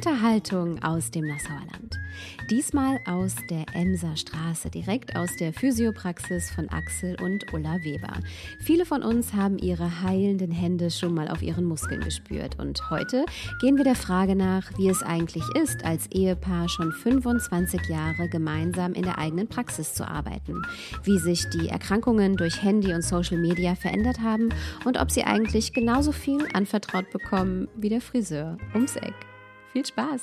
Unterhaltung aus dem Nassauer Land. Diesmal aus der Emser Straße, direkt aus der Physiopraxis von Axel und Ulla Weber. Viele von uns haben ihre heilenden Hände schon mal auf ihren Muskeln gespürt. Und heute gehen wir der Frage nach, wie es eigentlich ist, als Ehepaar schon 25 Jahre gemeinsam in der eigenen Praxis zu arbeiten. Wie sich die Erkrankungen durch Handy und Social Media verändert haben und ob sie eigentlich genauso viel anvertraut bekommen wie der Friseur ums Eck. Viel Spaß!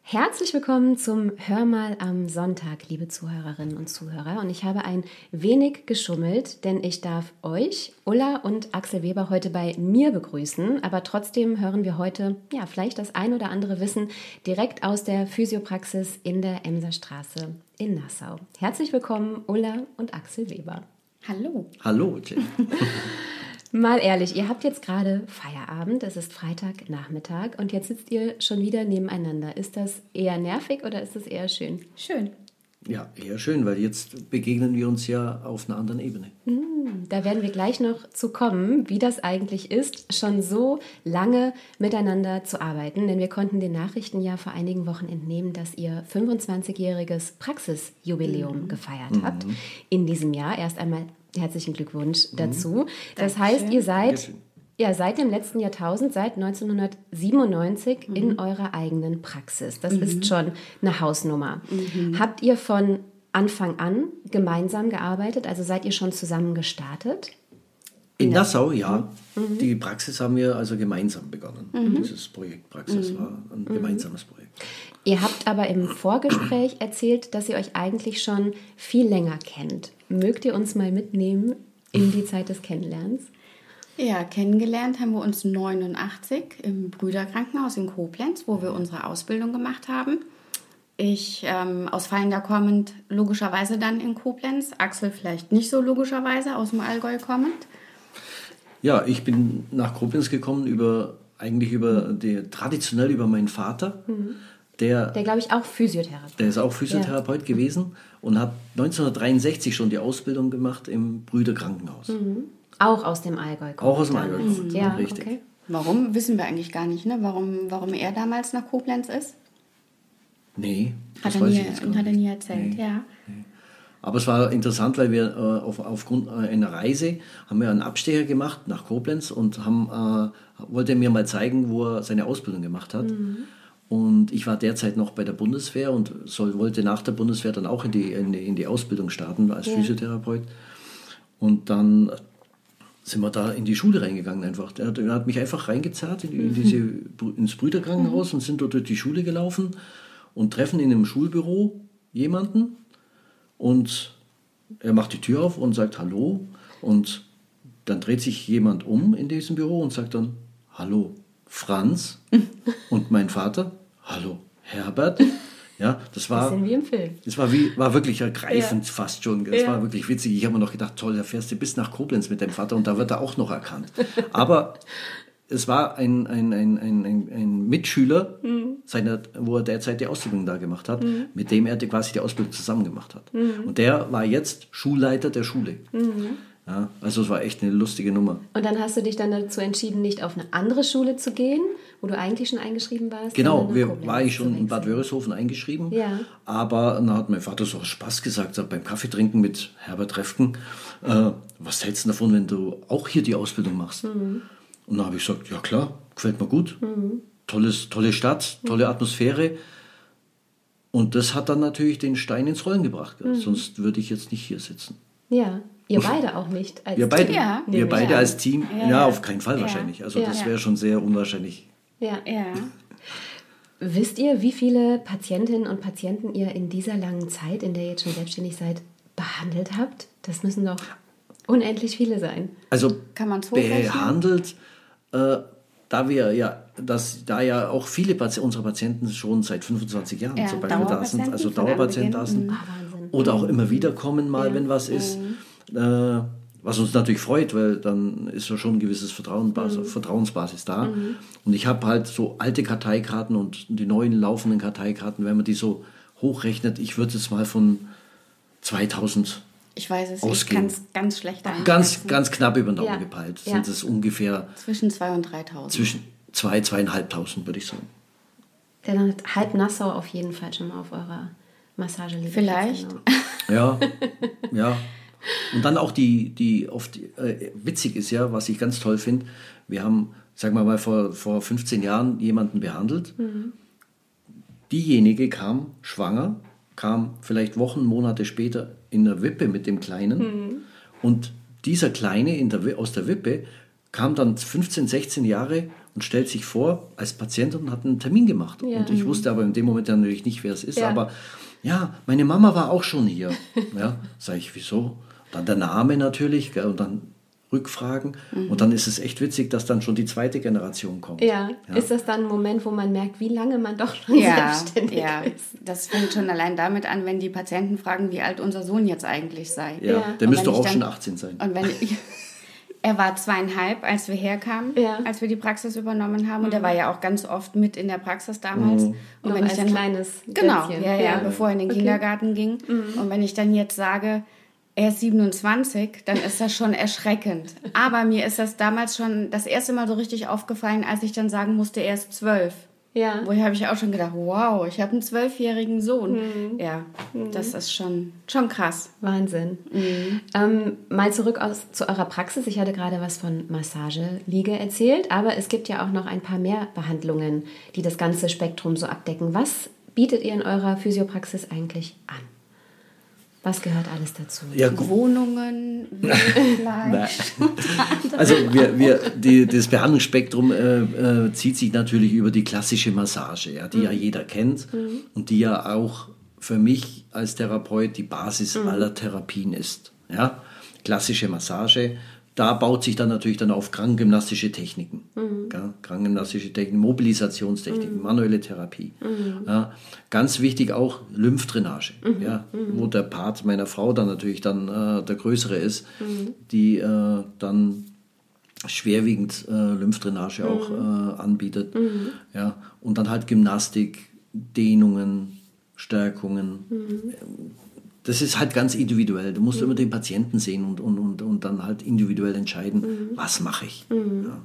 Herzlich willkommen zum Hör mal am Sonntag, liebe Zuhörerinnen und Zuhörer. Und ich habe ein wenig geschummelt, denn ich darf euch, Ulla und Axel Weber, heute bei mir begrüßen. Aber trotzdem hören wir heute, ja, vielleicht das ein oder andere Wissen direkt aus der Physiopraxis in der Emser Straße in Nassau. Herzlich willkommen, Ulla und Axel Weber. Hallo. Hallo, Jim. Mal ehrlich, ihr habt jetzt gerade Feierabend, es ist Freitagnachmittag und jetzt sitzt ihr schon wieder nebeneinander. Ist das eher nervig oder ist das eher schön? Schön. Ja, eher schön, weil jetzt begegnen wir uns ja auf einer anderen Ebene. Da werden wir gleich noch zu kommen, wie das eigentlich ist, schon so lange miteinander zu arbeiten. Denn wir konnten den Nachrichten ja vor einigen Wochen entnehmen, dass ihr 25-jähriges Praxisjubiläum gefeiert habt. In diesem Jahr erst einmal herzlichen Glückwunsch dazu. Das heißt, ihr seid Dankeschön. ja seit dem letzten Jahrtausend, seit 1997 in eurer eigenen Praxis. Das ist schon eine Hausnummer. Habt ihr von Anfang an gemeinsam gearbeitet? Also seid ihr schon zusammen gestartet? In Nassau, ja. Die Praxis haben wir also gemeinsam begonnen. Dieses Projekt Praxis war ein gemeinsames Projekt. Ihr habt aber im Vorgespräch erzählt, dass ihr euch eigentlich schon viel länger kennt. Mögt ihr uns mal mitnehmen in die Zeit des Kennenlernens? Ja, kennengelernt haben wir uns 89 im Brüderkrankenhaus in Koblenz, wo wir unsere Ausbildung gemacht haben. Ich ähm, aus Fallender kommend logischerweise dann in Koblenz, Axel vielleicht nicht so logischerweise aus dem Allgäu kommend. Ja, ich bin nach Koblenz gekommen über eigentlich über die, traditionell über meinen Vater, der, Der, glaube ich, auch Physiotherapeut. der ist auch Physiotherapeut gewesen und hat 1963 schon die Ausbildung gemacht im Brüderkrankenhaus. Auch aus dem Allgäu. Auch aus dem. Allgäu kommt, Ja, richtig. okay. Warum, wissen wir eigentlich gar nicht, ne? warum, warum er damals nach Koblenz ist. Nee, Hat, das er weiß nie, ich jetzt gar hat er nie erzählt, Nee. ja. Aber es war interessant, weil wir äh, auf, aufgrund äh, einer Reise haben wir einen Abstecher gemacht nach Koblenz und haben, äh, wollte mir mal zeigen, wo er seine Ausbildung gemacht hat. Und ich war derzeit noch bei der Bundeswehr und soll, wollte nach der Bundeswehr dann auch in die, in die, in die Ausbildung starten als Physiotherapeut. Und dann sind wir da in die Schule reingegangen einfach. Er hat, er hat mich einfach reingezerrt in, in diese, Brü- ins Brüderkrankenhaus und sind dort durch die Schule gelaufen und treffen in einem Schulbüro jemanden und er macht die Tür auf und sagt Hallo. Und dann dreht sich jemand um in diesem Büro und sagt dann Hallo Franz und mein Vater Hallo Herbert. Ja, das war wie im Film. es war, wie, war wirklich ergreifend Ja. fast schon. Es Ja. war wirklich witzig. Ich habe mir noch gedacht, toll, da fährst du bis nach Koblenz mit deinem Vater und da wird er auch noch erkannt. Aber es war ein, ein, ein, ein, ein, Mitschüler, Mhm. seiner, wo er derzeit die Ausbildung da gemacht hat, mit dem er die, quasi die Ausbildung zusammen gemacht hat. Mhm. Und der war jetzt Schulleiter der Schule. Ja, also es war echt eine lustige Nummer. Und dann hast du dich dann dazu entschieden, nicht auf eine andere Schule zu gehen, wo du eigentlich schon eingeschrieben warst. Genau, wir, Koblenz war ich schon in Bad. Wörishofen eingeschrieben. Ja. Aber dann hat mein Vater so aus Spaß gesagt, so beim Kaffeetrinken mit Herbert Refken, äh, was hältst du davon, wenn du auch hier die Ausbildung machst? Mhm. Und dann habe ich gesagt, ja klar, gefällt mir gut. Tolles, tolle Stadt, tolle Atmosphäre. Und das hat dann natürlich den Stein ins Rollen gebracht. Mhm. Sonst würde ich jetzt nicht hier sitzen. Ja, ihr beide auch nicht. Als Wir beide, Team, Ja. nehme wir beide als Team, ja, Ja, ja. auf keinen Fall Ja. wahrscheinlich. Also Ja. das Ja. wäre schon sehr unwahrscheinlich. Ja. Ja. Wisst ihr, wie viele Patientinnen und Patienten ihr in dieser langen Zeit, in der ihr jetzt schon selbstständig seid, behandelt habt? Das müssen doch unendlich viele sein. Also Kann hochrechnen? behandelt, äh, da wir ja, dass da ja auch viele Pati unserer Patienten schon seit 25 Jahren Ja, zum Beispiel da sind, also Dauerpatienten da sind. Ah. Oder auch immer wieder kommen mal, wenn was ist. Äh, was uns natürlich freut, weil dann ist ja schon ein gewisses Vertrauensbasis, mhm. Vertrauensbasis da. Mhm. Und ich habe halt so alte Karteikarten und die neuen laufenden Karteikarten, wenn man die so hochrechnet, ich würde jetzt mal von 2000 ich weiß es, ausgehen. ich kann es ganz schlecht einschätzen. Ganz, ganz knapp über den Daumen ja. gepeilt sind ja. es ungefähr... Zwischen 2.000 und 3.000. Zwischen 2.000, 2.500 würde ich sagen. Dann hat halb Nassau auf jeden Fall schon mal auf eurer Massageliege. Vielleicht. Ja, ja. Und dann auch die, die oft äh, witzig ist ja, was ich ganz toll finde, wir haben, sagen wir mal, vor, vor 15 Jahren jemanden behandelt. Mhm. Diejenige kam schwanger, kam vielleicht Wochen, Monate später in der Wippe mit dem Kleinen. Mhm. Und dieser Kleine in der, aus der Wippe kam dann 15, 16 Jahre und stellt sich vor als Patient und hat einen Termin gemacht. Ja. Und ich wusste aber in dem Moment natürlich nicht, wer es ist. Ja. Aber ja, meine Mama war auch schon hier. Ja, sage ich, wieso? Dann der Name natürlich gell, und dann Rückfragen. Mhm. Und dann ist es echt witzig, dass dann schon die zweite Generation kommt. Ja. ja. Ist das dann ein Moment, wo man merkt, wie lange man doch schon ja, selbstständig ja. ist? Das fängt schon allein damit an, wenn die Patienten fragen, wie alt unser Sohn jetzt eigentlich sei. Ja, ja. der müsste auch dann, schon 18 sein. Und wenn ich, er war zweieinhalb, als wir herkamen, ja. als wir die Praxis übernommen haben. Und er mhm. war ja auch ganz oft mit in der Praxis damals. Mhm. Und Noch wenn ich dann kleines genau, ja, ja, bevor er in den okay. Kindergarten ging. Mhm. Und wenn ich dann jetzt sage, er ist 27, dann ist das schon erschreckend. Aber mir ist das damals schon das erste Mal so richtig aufgefallen, als ich dann sagen musste, er ist zwölf. Ja. Woher habe ich auch schon gedacht, wow, ich habe einen zwölfjährigen Sohn. Mhm. Ja, mhm. das ist schon, schon krass. Wahnsinn. Mhm. Ähm, mal zurück aus, zu eurer Praxis. Ich hatte gerade was von Massageliege erzählt, aber es gibt ja auch noch ein paar mehr Behandlungen, die das ganze Spektrum so abdecken. Was bietet ihr in eurer Physiopraxis eigentlich an? Was gehört alles dazu? Ja, Wohnungen, Fleisch. also wir, wir, die, das Behandlungsspektrum äh, äh, zieht sich natürlich über die klassische Massage, ja, die mhm. ja jeder kennt mhm. und die ja auch für mich als Therapeut die Basis mhm. aller Therapien ist. Ja? Klassische Massage, da baut sich dann natürlich dann auf krankengymnastische Techniken. Mhm. Ja, krankengymnastische Techniken, Mobilisationstechniken, mhm. manuelle Therapie. Mhm. Ja, ganz wichtig auch Lymphdrainage, mhm. ja, mhm. wo der Part meiner Frau dann natürlich dann äh, der größere ist, mhm. die äh, dann schwerwiegend äh, Lymphdrainage auch äh, anbietet. Ja, und dann halt Gymnastik, Dehnungen, Stärkungen das ist halt ganz individuell. Du musst mhm. immer den Patienten sehen und, und, und, und dann halt individuell entscheiden, mhm. was mache ich. Mhm. Ja.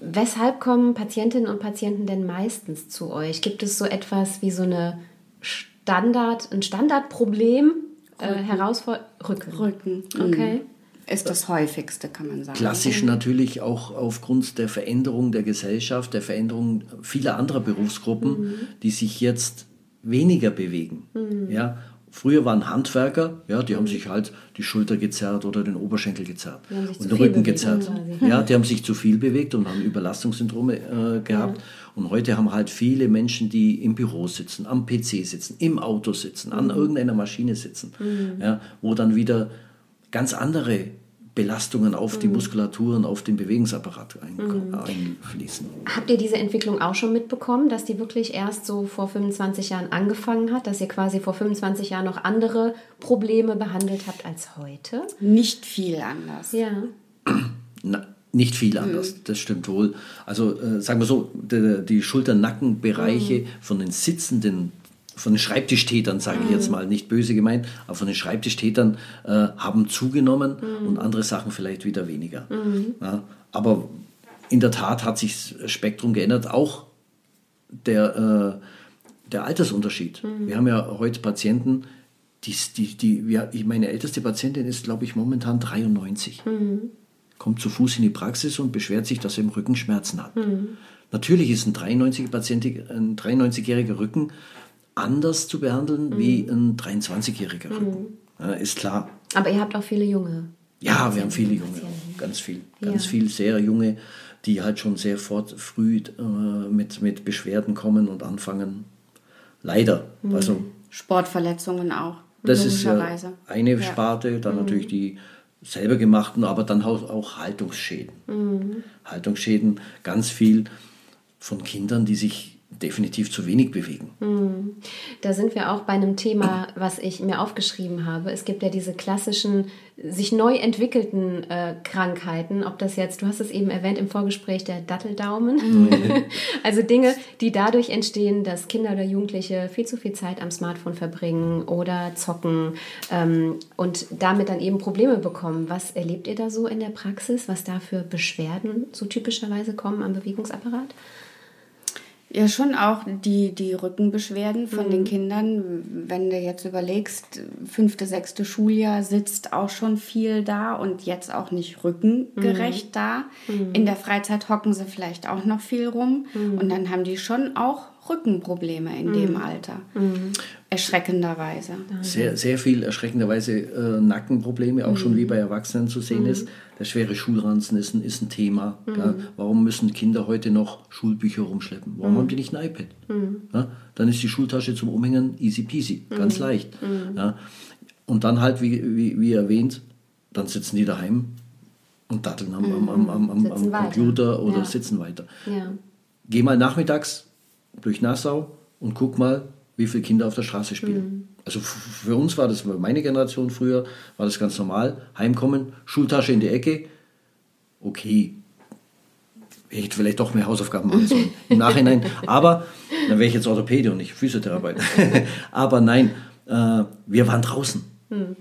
Weshalb kommen Patientinnen und Patienten denn meistens zu euch? Gibt es so etwas wie so eine Standard, ein Standardproblem? Äh, Herausforderung? Rücken. Rücken. Okay. Mhm. Ist das häufigste, kann man sagen. Klassisch mhm. natürlich auch aufgrund der Veränderung der Gesellschaft, der Veränderung vieler anderer Berufsgruppen, mhm. die sich jetzt weniger bewegen. Mhm. Ja, Früher waren Handwerker, ja, die haben mhm. sich halt die Schulter gezerrt oder den Oberschenkel gezerrt und den Rücken gezerrt. Ja, die haben sich zu viel bewegt und haben Überlastungssyndrome äh, gehabt. Ja. Und heute haben halt viele Menschen, die im Büro sitzen, am PC sitzen, im Auto sitzen, mhm. an irgendeiner Maschine sitzen, mhm. ja, wo dann wieder ganz andere Belastungen auf mhm. die Muskulaturen, auf den Bewegungsapparat ein, mhm. einfließen. Habt ihr diese Entwicklung auch schon mitbekommen, dass die wirklich erst so vor 25 Jahren angefangen hat, dass ihr quasi vor 25 Jahren noch andere Probleme behandelt habt als heute? Nicht viel anders. Ja. Na, nicht viel anders, mhm. das stimmt wohl. Also äh, sagen wir so, die, die Schulter-Nackenbereiche mhm. von den sitzenden von den Schreibtischtätern, sage ich jetzt mhm. mal, nicht böse gemeint, aber von den Schreibtischtätern äh, haben zugenommen mhm. und andere Sachen vielleicht wieder weniger. Mhm. Ja, aber in der Tat hat sich das Spektrum geändert, auch der, äh, der Altersunterschied. Mhm. Wir haben ja heute Patienten, die, die, die, wir, meine älteste Patientin ist, glaube ich, momentan 93. Mhm. Kommt zu Fuß in die Praxis und beschwert sich, dass er im Rücken Schmerzen hat. Mhm. Natürlich ist ein 93-jähriger Rücken anders zu behandeln mhm. wie ein 23-jähriger mhm. ja, ist klar. Aber ihr habt auch viele junge. Ja, wir haben viele junge, ganz viel, ganz ja. viel sehr junge, die halt schon sehr fort, früh äh, mit, mit Beschwerden kommen und anfangen. Leider. Mhm. Also, Sportverletzungen auch. Das ist ja eine ja. Sparte, dann mhm. natürlich die selber gemachten, aber dann auch, auch Haltungsschäden. Mhm. Haltungsschäden, ganz viel von Kindern, die sich definitiv zu wenig bewegen. Hm. Da sind wir auch bei einem Thema, was ich mir aufgeschrieben habe. Es gibt ja diese klassischen, sich neu entwickelten äh, Krankheiten, ob das jetzt, du hast es eben erwähnt im Vorgespräch, der Datteldaumen. Mhm. also Dinge, die dadurch entstehen, dass Kinder oder Jugendliche viel zu viel Zeit am Smartphone verbringen oder zocken ähm, und damit dann eben Probleme bekommen. Was erlebt ihr da so in der Praxis, was da für Beschwerden so typischerweise kommen am Bewegungsapparat? Ja, schon auch die, die Rückenbeschwerden von mhm. den Kindern. Wenn du jetzt überlegst, fünfte, sechste Schuljahr sitzt auch schon viel da und jetzt auch nicht rückengerecht mhm. da. Mhm. In der Freizeit hocken sie vielleicht auch noch viel rum mhm. und dann haben die schon auch Rückenprobleme in dem mhm. Alter. Mhm. Erschreckenderweise. Sehr, sehr viel erschreckenderweise äh, Nackenprobleme, auch mhm. schon wie bei Erwachsenen zu sehen mhm. ist. Der schwere Schulranzen ist ein, ist ein Thema. Mhm. Warum müssen Kinder heute noch Schulbücher rumschleppen? Warum mhm. haben die nicht ein iPad? Ja? Dann ist die Schultasche zum Umhängen easy peasy, ganz leicht. Ja? Und dann halt, wie, wie, wie erwähnt, dann sitzen die daheim und datteln am, am, am, am, am Computer oder ja. sitzen weiter. Ja. Geh mal nachmittags durch Nassau und guck mal, wie viele Kinder auf der Straße spielen. Mhm. Also für uns war das, meine Generation früher, war das ganz normal. Heimkommen, Schultasche in die Ecke, okay. Ich hätte vielleicht doch mehr Hausaufgaben machen sollen im Nachhinein. Aber, dann wäre ich jetzt Orthopäde und nicht Physiotherapeut. Aber nein, äh, wir waren draußen. Mhm.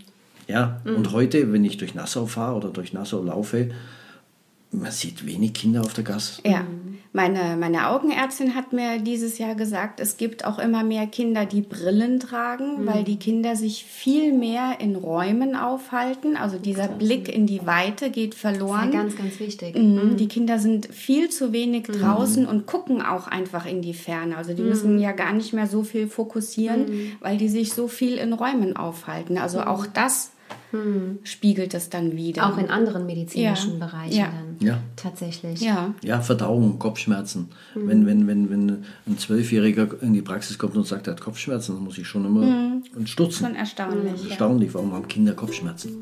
Ja, mhm. und heute, wenn ich durch Nassau fahre oder durch Nassau laufe, man sieht wenig Kinder auf der Gasse. Ja. Meine, meine Augenärztin hat mir dieses Jahr gesagt, es gibt auch immer mehr Kinder, die Brillen tragen, mhm. weil die Kinder sich viel mehr in Räumen aufhalten. Also dieser. Blick in die Weite geht verloren. Das ist ja ganz, ganz wichtig. Mhm. mhm. Die Kinder sind viel zu wenig mhm. draußen und gucken auch einfach in die Ferne. Also die mhm. müssen ja gar nicht mehr so viel fokussieren, mhm. weil die sich so viel in Räumen aufhalten. Also auch das hm. spiegelt es dann wieder. Auch in anderen medizinischen ja. Bereichen ja. dann ja. tatsächlich. Ja. ja, Verdauung, Kopfschmerzen. Hm. Wenn, wenn, wenn, wenn ein Zwölfjähriger in die Praxis kommt und sagt, er hat Kopfschmerzen, dann muss ich schon immer hm. stutzen. Schon erstaunlich. Erstaunlich, warum haben Kinder Kopfschmerzen?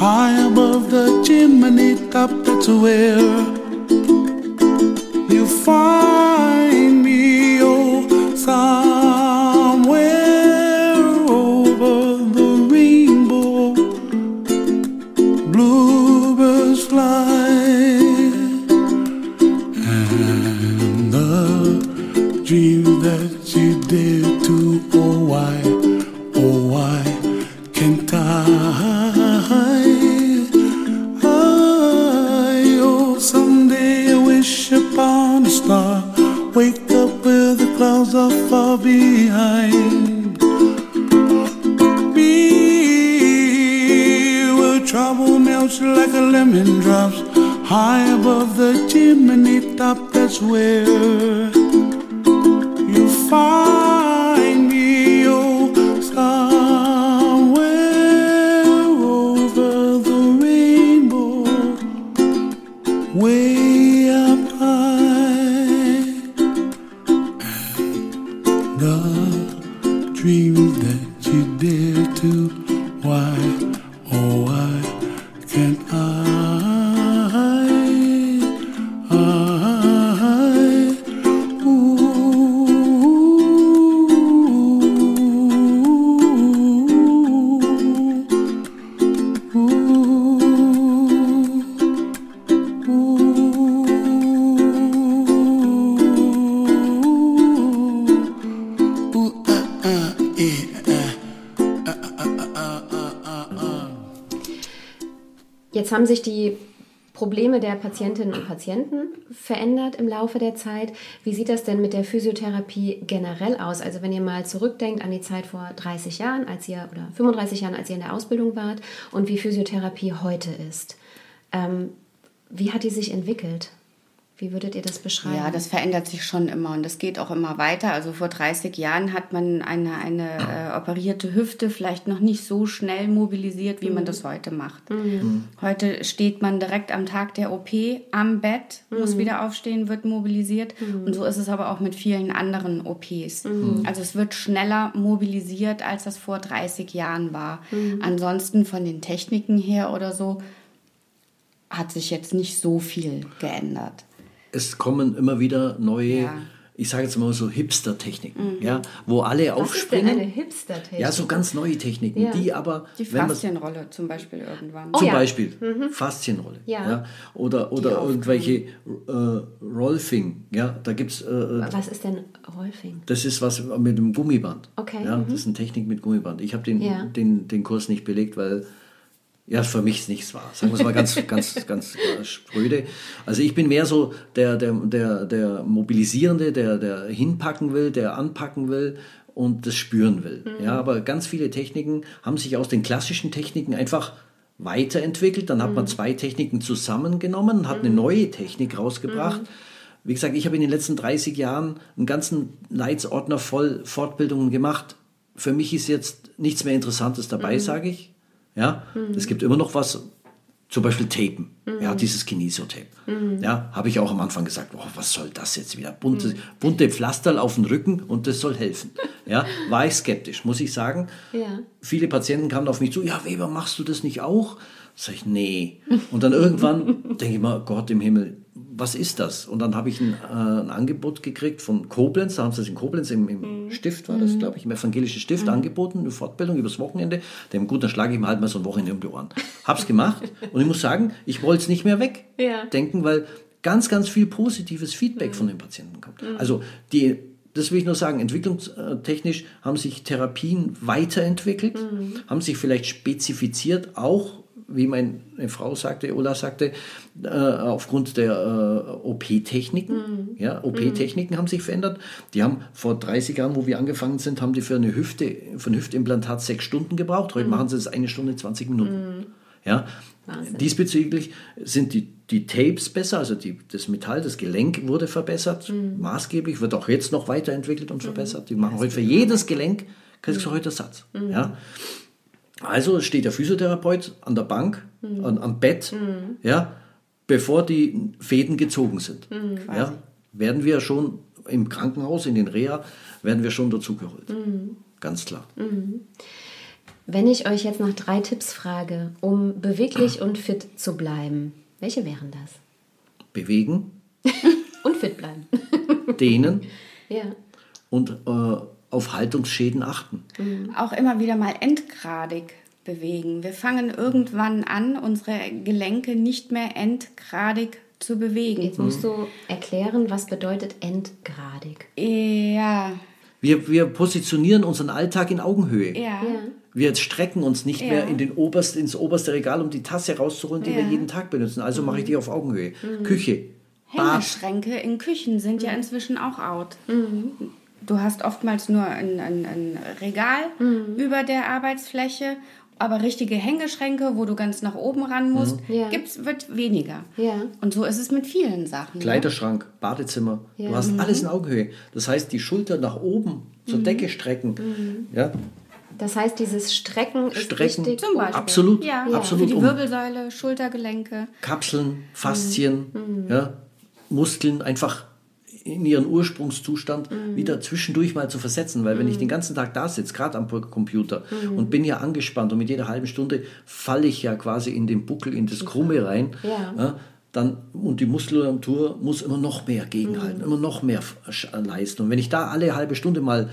High above the chimney top, that's where you find. Jetzt haben sich die Probleme der Patientinnen und Patienten verändert im Laufe der Zeit. Wie sieht das denn mit der Physiotherapie generell aus? Also wenn ihr mal zurückdenkt an die Zeit vor 30 Jahren, als ihr oder 35 Jahren, als ihr in der Ausbildung wart und wie Physiotherapie heute ist. Ähm, wie hat die sich entwickelt? Wie würdet ihr das beschreiben? Ja, das verändert sich schon immer und das geht auch immer weiter. Also vor 30 Jahren hat man eine, eine äh, operierte Hüfte vielleicht noch nicht so schnell mobilisiert, wie man das heute macht. Heute steht man direkt am Tag der OP am Bett, muss wieder aufstehen, wird mobilisiert. Und so ist es aber auch mit vielen anderen OPs. Also es wird schneller mobilisiert, als das vor 30 Jahren war. Ansonsten von den Techniken her oder so hat sich jetzt nicht so viel geändert. Es kommen immer wieder neue, Ja. ich sage jetzt mal so Hipster-Techniken, ja, wo alle Was ist denn eine aufspringen. Hipster-Technik? Ja, so ganz neue Techniken, Ja. die aber, Die Faszienrolle zum Beispiel irgendwann. Oh zum ja. Beispiel Faszienrolle, Ja. ja. oder oder irgendwelche äh, Rolfing, ja, da gibt's, äh, Was ist denn Rolfing? das ist was mit dem Gummiband. Okay, Ja, mhm. das ist eine Technik mit Gummiband. Ich habe den, den, den Kurs nicht belegt, weil ja, für mich es nichts war. Sagen wir es mal ganz, ganz, ganz spröde. Also ich bin mehr so der, der, der, der Mobilisierende, der, der hinpacken will, der anpacken will und das spüren will. Ja, aber ganz viele Techniken haben sich aus den klassischen Techniken einfach weiterentwickelt. Dann hat man zwei Techniken zusammengenommen und hat eine neue Technik rausgebracht. Wie gesagt, ich habe in den letzten 30 Jahren einen ganzen Leitsordner voll Fortbildungen gemacht. Für mich ist jetzt nichts mehr Interessantes dabei, sage ich. Ja, es gibt immer noch was, zum Beispiel Tapen. Ja, dieses Kinesiotape. Ja, habe ich auch am Anfang gesagt, oh, was soll das jetzt wieder? Bunte, bunte Pflasterl auf den Rücken und das soll helfen. Ja, war ich skeptisch, muss ich sagen. Ja. Viele Patienten kamen auf mich zu, ja, Weber, machst du das nicht auch? Sag ich, nee. Und dann irgendwann denke ich mal, Gott im Himmel, was ist das? Und dann habe ich ein, äh, ein Angebot gekriegt von Koblenz, da haben sie das in Koblenz im, im Stift, war das, glaube ich, im evangelischen Stift angeboten, eine Fortbildung übers Wochenende. Dem gut, dann schlage ich mir halt mal so ein Wochenende um die Ohren. Hab's gemacht und ich muss sagen, ich wollte es nicht mehr wegdenken, weil ganz, ganz viel positives Feedback von den Patienten kommt. Also die das will ich nur sagen, entwicklungstechnisch haben sich Therapien weiterentwickelt, haben sich vielleicht spezifiziert, auch, wie meine Frau sagte, Ola sagte, äh, aufgrund der äh, OP-Techniken. Ja, OP-Techniken haben sich verändert. Die haben vor 30 Jahren, wo wir angefangen sind, haben die für eine Hüfte, für ein Hüftimplantat sechs Stunden gebraucht. Heute machen sie es eine Stunde 20 Minuten. Ja, diesbezüglich sind die, die Tapes besser, also die, das Metall, das Gelenk wurde verbessert, maßgeblich, wird auch jetzt noch weiterentwickelt und verbessert. Die machen heute für jedes Gelenk, kriegst du heute Ersatz. Ja? Also steht der Physiotherapeut an der Bank, an, am Bett, ja, bevor die Fäden gezogen sind. Ja, werden wir schon im Krankenhaus, in den Reha, werden wir schon dazugeholt. Ganz klar. Wenn ich euch jetzt nach drei Tipps frage, um beweglich und fit zu bleiben, welche wären das? Bewegen, Und fit bleiben. dehnen ja. und äh, auf Haltungsschäden achten. Auch immer wieder mal endgradig bewegen. Wir fangen irgendwann an, unsere Gelenke nicht mehr endgradig zu bewegen. Jetzt musst du erklären, was bedeutet endgradig. Ja, Wir, wir positionieren unseren Alltag in Augenhöhe. ja. Wir strecken uns nicht Ja. mehr in den oberst, ins oberste Regal, um die Tasse rauszuholen, die wir Ja. Mhm. jeden Tag benutzen. Also mache ich die auf Augenhöhe. Küche, Bad, Hängeschränke in Küchen sind ja inzwischen auch out. Du hast oftmals nur ein, ein, ein Regal über der Arbeitsfläche, aber richtige Hängeschränke, wo du ganz nach oben ran musst, Ja. gibt's, wird weniger. Ja. Und so ist es mit vielen Sachen. ne? Kleiderschrank, Badezimmer. Ja. Du hast alles in Augenhöhe. Das heißt, die Schulter nach oben Mhm. zur Decke strecken. Ja, Das heißt, dieses Strecken, Strecken. ist wichtig. Zum Beispiel. Absolut, Ja, absolut Für die um. Wirbelsäule, Schultergelenke. Kapseln, Faszien, Mhm. ja, Muskeln einfach in ihren Ursprungszustand Mhm. wieder zwischendurch mal zu versetzen. Weil wenn ich den ganzen Tag da sitze, gerade am Computer Mhm. und bin ja angespannt und mit jeder halben Stunde falle ich ja quasi in den Buckel, in das Krumme rein, Ja. dann, und die Muskulatur muss immer noch mehr Mhm. gegenhalten, immer noch mehr leisten. Und wenn ich da alle halbe Stunde mal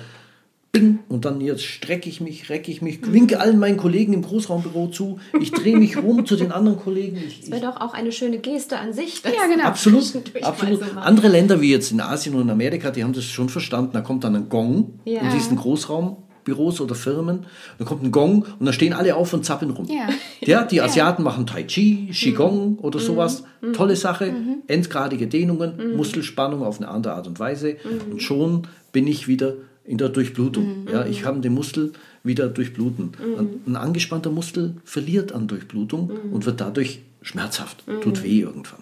bing und dann jetzt strecke ich mich, recke ich mich, winke allen meinen Kollegen im Großraumbüro zu, ich drehe mich rum zu den anderen Kollegen. Ich, Das wäre doch auch eine schöne Geste an sich. Ja, genau. Absolut, absolut. so. Andere Länder wie jetzt in Asien und in Amerika, die haben das schon verstanden. Da kommt dann ein Gong Ja. in diesen Großraumbüros oder Firmen. Da kommt ein Gong und dann stehen alle auf und zappeln rum. Ja. Ja, die Asiaten machen Tai Chi, Qigong Mhm. oder sowas. Tolle Sache. Endgradige Dehnungen, Muskelspannung auf eine andere Art und Weise. Mhm. Und schon bin ich wieder in der Durchblutung. Ja, ich habe den Muskel wieder durchbluten. Mhm. Ein, ein angespannter Muskel verliert an Durchblutung Mhm. und wird dadurch schmerzhaft. Tut weh irgendwann.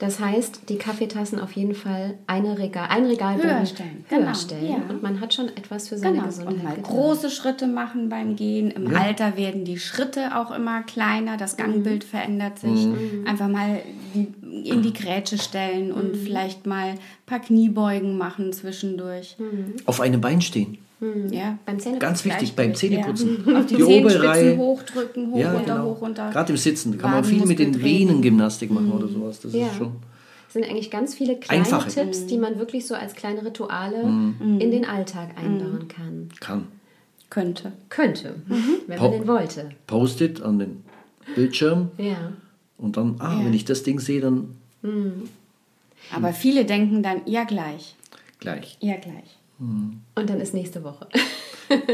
Das heißt, die Kaffeetassen auf jeden Fall eine Regal, ein Regalbogen Höher stellen, höher genau, stellen. ja. Und man hat schon etwas für seine Genau. Gesundheit Und mal getan. große Schritte machen beim Gehen. Im Ja. Alter werden die Schritte auch immer kleiner, das Gangbild verändert sich. Mhm. Einfach mal in die Grätsche stellen und vielleicht mal ein paar Kniebeugen machen zwischendurch. Auf einem Bein stehen. Ja. Beim Zähneputzen. Ganz wichtig beim Zähneputzen. Ja. Auf die, Die obere Zehenspitzen Reihe. hochdrücken, hoch, Ja, runter, genau. hoch, runter. Gerade im Sitzen kann man viel mit den. Venengymnastik machen oder sowas. Das Ja. ist schon. Das sind eigentlich ganz viele kleine Einfache. Tipps, die man wirklich so als kleine Rituale Mhm. in den Alltag einbauen kann. Kann. Könnte. Könnte, wenn Po- man den wollte. Post-it an den Bildschirm Ja. und dann, ah, Ja. wenn ich das Ding sehe, dann Aber viele denken dann, ja gleich, gleich. ja gleich. Und dann ist nächste Woche.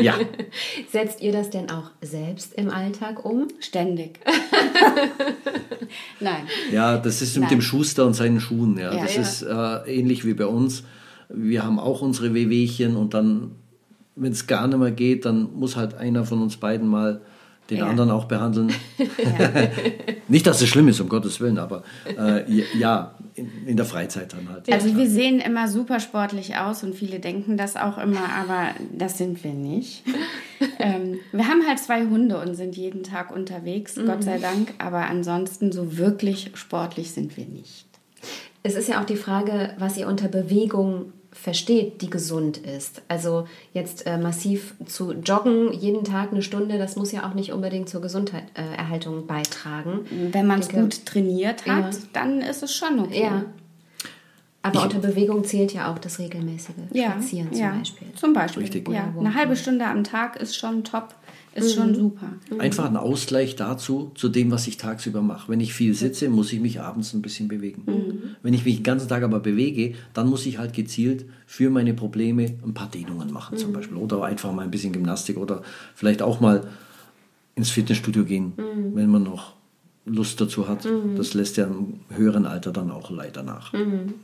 Ja, Setzt ihr das denn auch selbst im Alltag um? Ständig. Nein. ja, das ist mit Nein. dem Schuster und seinen Schuhen. Ja. Ja. das Ja. ist äh, ähnlich wie bei uns. Wir haben auch unsere Wehwehchen und dann, wenn es gar nicht mehr geht, dann muss halt einer von uns beiden mal den Ja. anderen auch behandeln. Nicht, dass es schlimm ist, um Gottes Willen, aber äh, ja, in, in der Freizeit dann halt. Also wir sehen immer super sportlich aus und viele denken das auch immer, aber das sind wir nicht. ähm, wir haben halt zwei Hunde und sind jeden Tag unterwegs, Gott sei Dank, aber ansonsten so wirklich sportlich sind wir nicht. Es ist ja auch die Frage, was ihr unter Bewegung versteht, die gesund ist. Also jetzt äh, massiv zu joggen, jeden Tag eine Stunde, das muss ja auch nicht unbedingt zur Gesundheitserhaltung äh, beitragen. Wenn man es gut trainiert hat, Ja. dann ist es schon okay. Ja. Aber unter Bewegung zählt ja auch das regelmäßige Ja, Spazieren zum ja, Beispiel. Zum Beispiel. Richtig. Eine halbe Stunde am Tag ist schon top, ist Mhm. schon super. Einfach ein Ausgleich dazu, zu dem, was ich tagsüber mache. Wenn ich viel sitze, muss ich mich abends ein bisschen bewegen. Mhm. Wenn ich mich den ganzen Tag aber bewege, dann muss ich halt gezielt für meine Probleme ein paar Dehnungen machen Mhm. zum Beispiel. Oder einfach mal ein bisschen Gymnastik oder vielleicht auch mal ins Fitnessstudio gehen, Mhm. wenn man noch Lust dazu hat. Das lässt ja im höheren Alter dann auch leider nach. Mhm.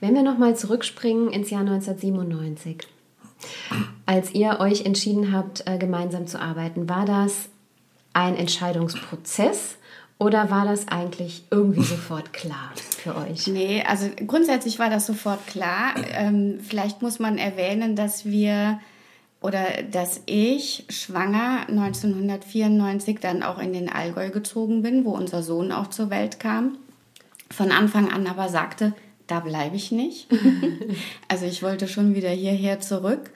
Wenn wir nochmal zurückspringen ins Jahr 1997, als ihr euch entschieden habt, äh, gemeinsam zu arbeiten, war das ein Entscheidungsprozess oder war das eigentlich irgendwie sofort klar für euch? Nee, also grundsätzlich war das sofort klar. Ähm, vielleicht muss man erwähnen, dass wir oder dass ich schwanger 1994 dann auch in den Allgäu gezogen bin, wo unser Sohn auch zur Welt kam. Von Anfang an aber sagte, da bleibe ich nicht. also ich wollte schon wieder hierher zurück.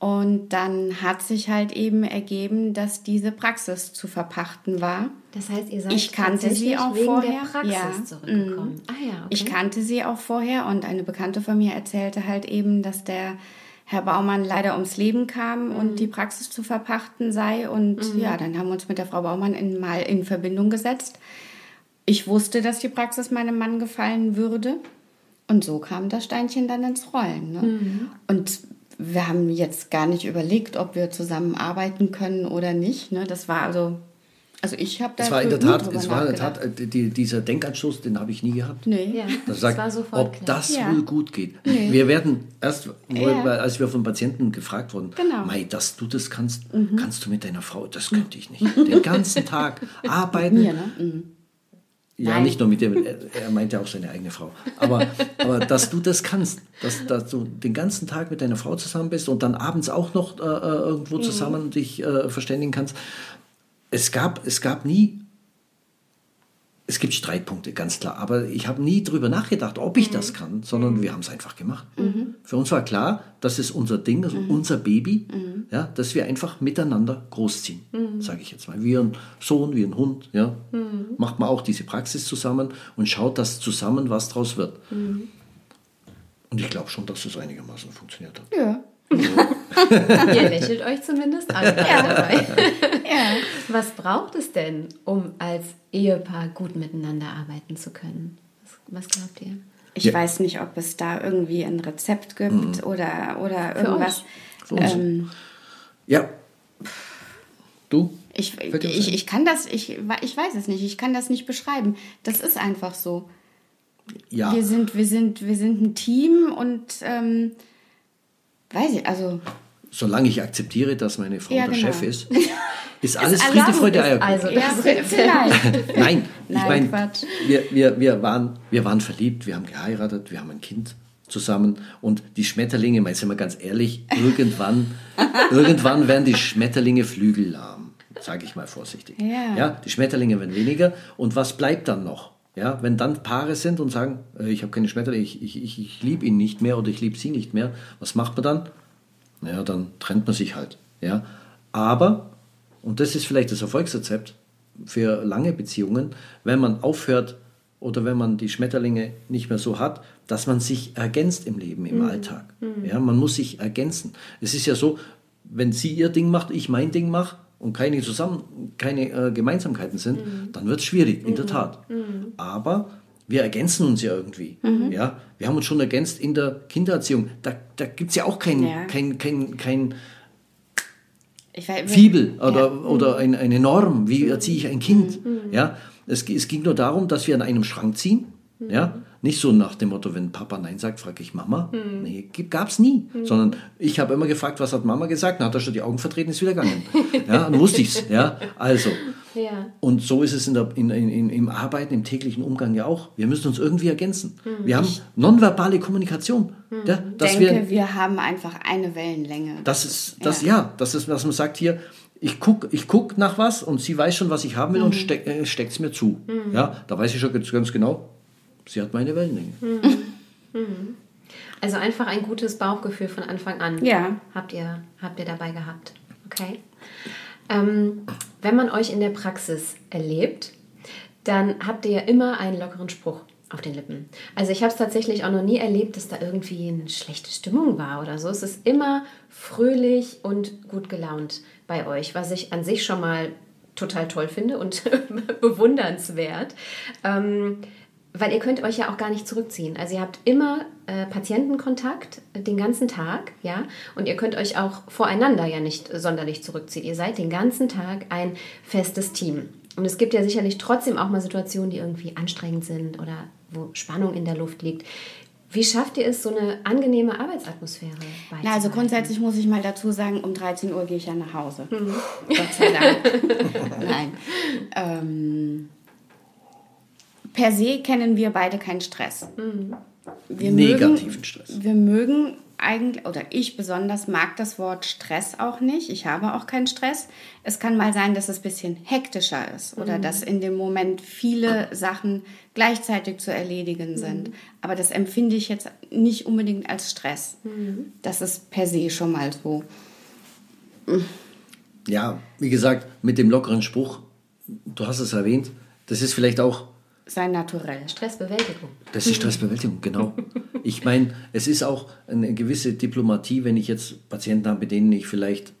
Und dann hat sich halt eben ergeben, dass diese Praxis zu verpachten war. Das heißt, ihr seid Ich kannte sie auch wegen vorher. der Praxis Ja. zurückgekommen. Ah ja, okay. Ich kannte sie auch vorher und eine Bekannte von mir erzählte halt eben, dass der Herr Baumann leider ums Leben kam und die Praxis zu verpachten sei. Und ja, dann haben wir uns mit der Frau Baumann in, mal in Verbindung gesetzt. Ich wusste, dass die Praxis meinem Mann gefallen würde. Und so kam das Steinchen dann ins Rollen. Ne? Und wir haben jetzt gar nicht überlegt, ob wir zusammenarbeiten können oder nicht. Ne? Das war also, also ich habe da Es war in der Tat, es war in der Tat die, dieser Denkanstoß, den habe ich nie gehabt. Nee. Ja, Das sagt, war sofort ob klar. das Ja. wohl gut geht. Wir werden erst, Ja. als wir von Patienten gefragt wurden, Genau. Mhm. Mei, dass du das kannst, kannst du mit deiner Frau, das könnte ich nicht. Den ganzen Tag arbeiten. Mir, ne? Mhm. Ja, Nein. nicht nur mit dem, er, meint ja auch seine eigene Frau. Aber, aber dass du das kannst, dass, dass du den ganzen Tag mit deiner Frau zusammen bist und dann abends auch noch äh, äh, irgendwo zusammen dich äh, verständigen kannst. Es gab, es gab nie es gibt Streitpunkte, ganz klar. Aber ich habe nie drüber nachgedacht, ob ich das kann, sondern wir haben es einfach gemacht. Für uns war klar, das ist unser Ding, das ist unser Baby, ja, dass wir einfach miteinander großziehen, sage ich jetzt mal. Wie ein Sohn, wie ein Hund, ja, macht man auch diese Praxis zusammen und schaut, dass zusammen was draus wird. Und ich glaube schon, dass das einigermaßen funktioniert hat. Ja. Ihr lächelt euch zumindest alle dabei. ja. Was braucht es denn, um als Ehepaar gut miteinander arbeiten zu können? Was, was glaubt ihr? Ich Ja. weiß nicht, ob es da irgendwie ein Rezept gibt oder, oder Für irgendwas. euch. Für uns. Ähm, Ja. Du? ich, ich, ich kann das, ich, ich weiß es nicht, ich kann das nicht beschreiben. Das ist einfach so. Ja. Wir sind, wir sind, wir sind ein Team und ähm, weiß ich, also Solange ich akzeptiere, dass meine Frau Ja, der genau. Chef ist, ist alles Friede, Freude, Eierkuchen. also ja, das Rezept. vielleicht. Nein, ich Nein, meine, Quatsch. wir, wir, wir, waren, wir waren verliebt, wir haben geheiratet, wir haben ein Kind zusammen und die Schmetterlinge, mal sind wir ganz ehrlich, irgendwann, irgendwann werden die Schmetterlinge flügellahm, sage ich mal vorsichtig. Ja. ja. Die Schmetterlinge werden weniger und was bleibt dann noch? Ja, wenn dann Paare sind und sagen, äh, ich habe keine Schmetterlinge, ich, ich, ich, ich liebe ihn nicht mehr oder ich liebe sie nicht mehr, was macht man dann? Naja, dann trennt man sich halt. Ja? Aber, und das ist vielleicht das Erfolgsrezept für lange Beziehungen, wenn man aufhört oder wenn man die Schmetterlinge nicht mehr so hat, dass man sich ergänzt im Leben, im Alltag. Ja, man muss sich ergänzen. Es ist ja so, wenn sie ihr Ding macht, ich mein Ding mache und keine, zusammen, keine äh, Gemeinsamkeiten sind, dann wird es schwierig, in der Tat. Aber wir ergänzen uns ja irgendwie. Ja? Wir haben uns schon ergänzt in der Kindererziehung. Da, da gibt es ja auch kein, Ja. kein, kein, kein weiß, Fibel oder, Ja. oder ein, eine Norm. Wie erziehe ich ein Kind? Ja? Es, es ging nur darum, dass wir an einem Schrank ziehen. Ja? Nicht so nach dem Motto, wenn Papa Nein sagt, frage ich Mama. Nee, gab es nie. Sondern ich habe immer gefragt, was hat Mama gesagt? Dann hat er schon die Augen vertreten, ist wieder gegangen. ja, dann wusste ich es. Ja? Also, Ja. und so ist es in der, in, in, im Arbeiten, im täglichen Umgang ja auch. Wir müssen uns irgendwie ergänzen. Wir haben nonverbale Kommunikation. Ja, dass denke, wir, wir, haben einfach eine Wellenlänge. das ist, das, ja. das ist, was man sagt hier, ich gucke ich guck nach was und sie weiß schon, was ich haben will und steck, äh, steckt es mir zu. Ja, da weiß ich schon ganz, ganz genau, sie hat meine Wellenlänge. Also einfach ein gutes Bauchgefühl von Anfang an. Ja. Habt ihr, habt ihr dabei gehabt. Okay. Ähm, wenn man euch in der Praxis erlebt, dann habt ihr ja immer einen lockeren Spruch auf den Lippen. Also ich habe es tatsächlich auch noch nie erlebt, dass da irgendwie eine schlechte Stimmung war oder so. Es ist immer fröhlich und gut gelaunt bei euch, was ich an sich schon mal total toll finde und bewundernswert. Ähm, weil ihr könnt euch ja auch gar nicht zurückziehen. Also ihr habt immer äh, Patientenkontakt den ganzen Tag, ja, und ihr könnt euch auch voreinander ja nicht sonderlich zurückziehen. Ihr seid den ganzen Tag ein festes Team. Und es gibt ja sicherlich trotzdem auch mal Situationen, die irgendwie anstrengend sind oder wo Spannung in der Luft liegt. Wie schafft ihr es, so eine angenehme Arbeitsatmosphäre Na, also grundsätzlich muss ich mal dazu sagen, um 13 Uhr gehe ich ja nach Hause. Gott sei Dank. Nein. Ähm, per se kennen wir beide keinen Stress. Wir Negativen mögen, Stress. Wir mögen eigentlich, oder ich besonders mag das Wort Stress auch nicht. Ich habe auch keinen Stress. Es kann mal sein, dass es ein bisschen hektischer ist oder dass in dem Moment viele Sachen gleichzeitig zu erledigen sind. Aber das empfinde ich jetzt nicht unbedingt als Stress. Das ist per se schon mal so. Ja, wie gesagt, mit dem lockeren Spruch, du hast es erwähnt, das ist vielleicht auch Sein Naturell. Stressbewältigung. Das ist Stressbewältigung, genau. Ich meine, es ist auch eine gewisse Diplomatie, wenn ich jetzt Patienten habe, mit denen ich vielleicht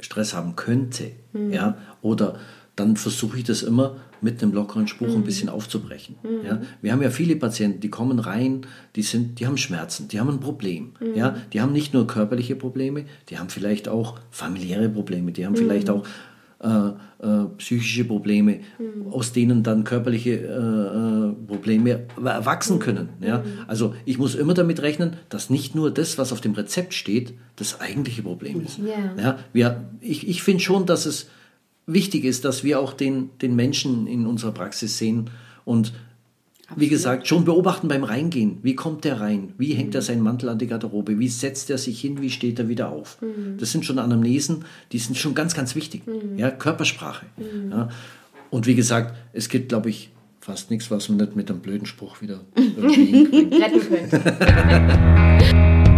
Stress haben könnte, ja, oder dann versuche ich das immer mit einem lockeren Spruch ein bisschen aufzubrechen. Ja. Wir haben ja viele Patienten, die kommen rein, die, sind, die haben Schmerzen, die haben ein Problem. Ja. Die haben nicht nur körperliche Probleme, die haben vielleicht auch familiäre Probleme, die haben vielleicht auch äh, äh, psychische Probleme, aus denen dann körperliche äh, äh, Probleme erwachsen können. Ja? Also ich muss immer damit rechnen, dass nicht nur das, was auf dem Rezept steht, das eigentliche Problem ist. Ja. Ja, wir, ich ich finde schon, dass es wichtig ist, dass wir auch den, den Menschen in unserer Praxis sehen und wie gesagt, schon beobachten beim Reingehen. Wie kommt der rein? Wie hängt er seinen Mantel an die Garderobe? Wie setzt er sich hin? Wie steht er wieder auf? Das sind schon Anamnesen, die sind schon ganz, ganz wichtig. Ja, Körpersprache. Ja. Und wie gesagt, es gibt, glaube ich, fast nichts, was man nicht mit einem blöden Spruch wieder. Retten könnte.